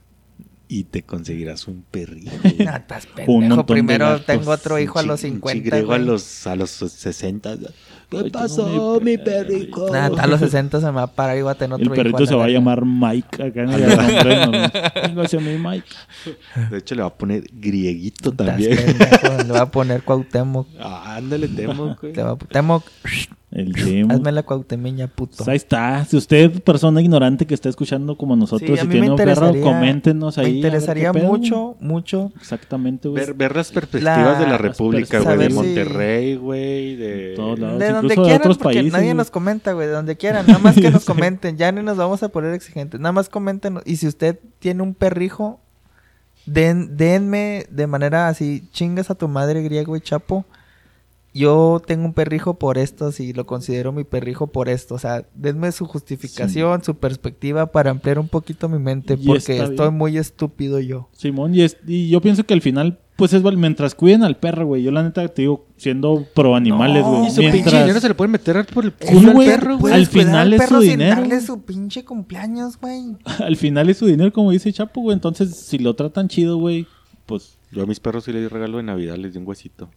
Y te conseguirás un perrito. No, estás Un pendejo. montón de Primero tengo otro hijo a los Un 50, griego a los, a los 60. Ay, ¿Qué pasó, mi mi perrico? Nada, hasta los 60 se me va a parar y voy a tener otro El hijo perrito se la va a llamar Mike acá en el nombre. mi Mike. De hecho, le va a poner grieguito también. pendejo, Le va a poner Cuauhtémoc. Ah, ándale, temo, güey. Le va a... Cuauhtémoc, El Temo. hazme la cuauhtemiña, puto. Pues ahí está. Si usted, persona ignorante que está escuchando como nosotros, Sí, si tiene un perro, coméntenos ahí. Me interesaría mucho, mucho. Exactamente, güey. Ver, ver las perspectivas de la República, güey. De Monterrey, güey. De... Todos lados. De incluso donde de quieran, otros porque países, nadie nos comenta, güey. De donde quieran. Nada más que nos comenten. Ya ni nos vamos a poner exigentes. Nada más comenten. Y si usted tiene un perrijo, den, denme de manera así, chingas a tu madre griego y chapo. Yo tengo un perrijo por esto, si lo considero mi perrijo por esto. O sea, denme su justificación, su perspectiva para ampliar un poquito mi mente. Y Porque estoy muy estúpido yo. Simón, y, es- y yo pienso que al final, pues es mientras cuiden al perro, güey. Yo la neta te digo, siendo pro animales, No, güey. y su pinche dinero se le puede meter por el culo al güey, perro, güey. al final al es su dinero. darle su pinche cumpleaños, güey. al final es su dinero, como dice Chapo, güey. Entonces, si lo tratan chido, güey, pues Yo a mis perros sí les di regalo de Navidad, les di un huesito.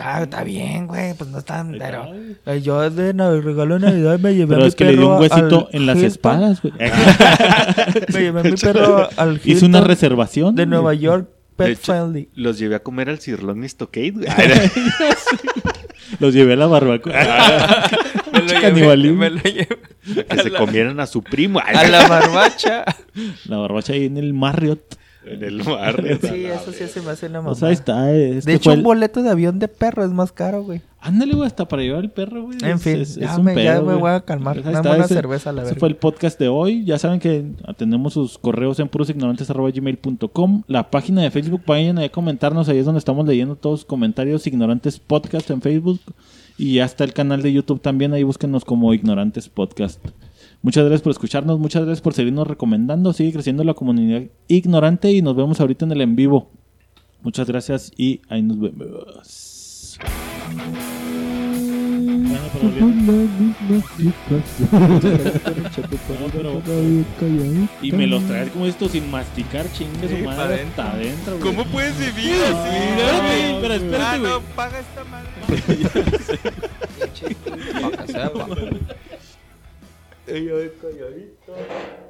Ah, está bien, güey. Pues no están. Pero. Eh, Yo de nav- regalo de Navidad me llevé a Pero mi es que le dio un huesito en las Hilton. espadas, güey. Me llevé a mi perro al Hizo una Hilton reservación. de Nueva. York, Pet hecho, Friendly. Los llevé a comer al Cirlón Stockade, güey. Los llevé a la barbacoa. Me lo llevé- canibalismo. me lo llevé que se comieran a su primo. a la barbacha. La barbacha ahí en el Marriott. En el barrio. sí, eso sí se me hace una mamá. O sea, ahí está. este de hecho, un boleto de avión de perro es más caro, güey. Ándale, güey, hasta para llevar el perro, güey. En Es- fin, es- es ya un me- ya pedo, me güey. voy a calmar. Pues Dame una ese- cerveza a la Ese verga. fue el podcast de hoy. Ya saben que atendemos sus correos en purosignorantes.gmail.com. La página de Facebook, vayan a comentarnos. Ahí es donde estamos leyendo todos sus comentarios. Ignorantes Podcast en Facebook. Y ya está el canal de YouTube también. Ahí búsquenos como Ignorantes Podcast. Muchas gracias por escucharnos. Muchas gracias por seguirnos recomendando. Sigue creciendo la comunidad ignorante. Y nos vemos ahorita en el en vivo. Muchas gracias y ahí nos vemos. Y me los traes como esto sin masticar, chingue su madre adentro. hasta adentro. güey. puedes vivir Espérate, espera, espérate, güey. paga esta madre. Ey, ay, calladito.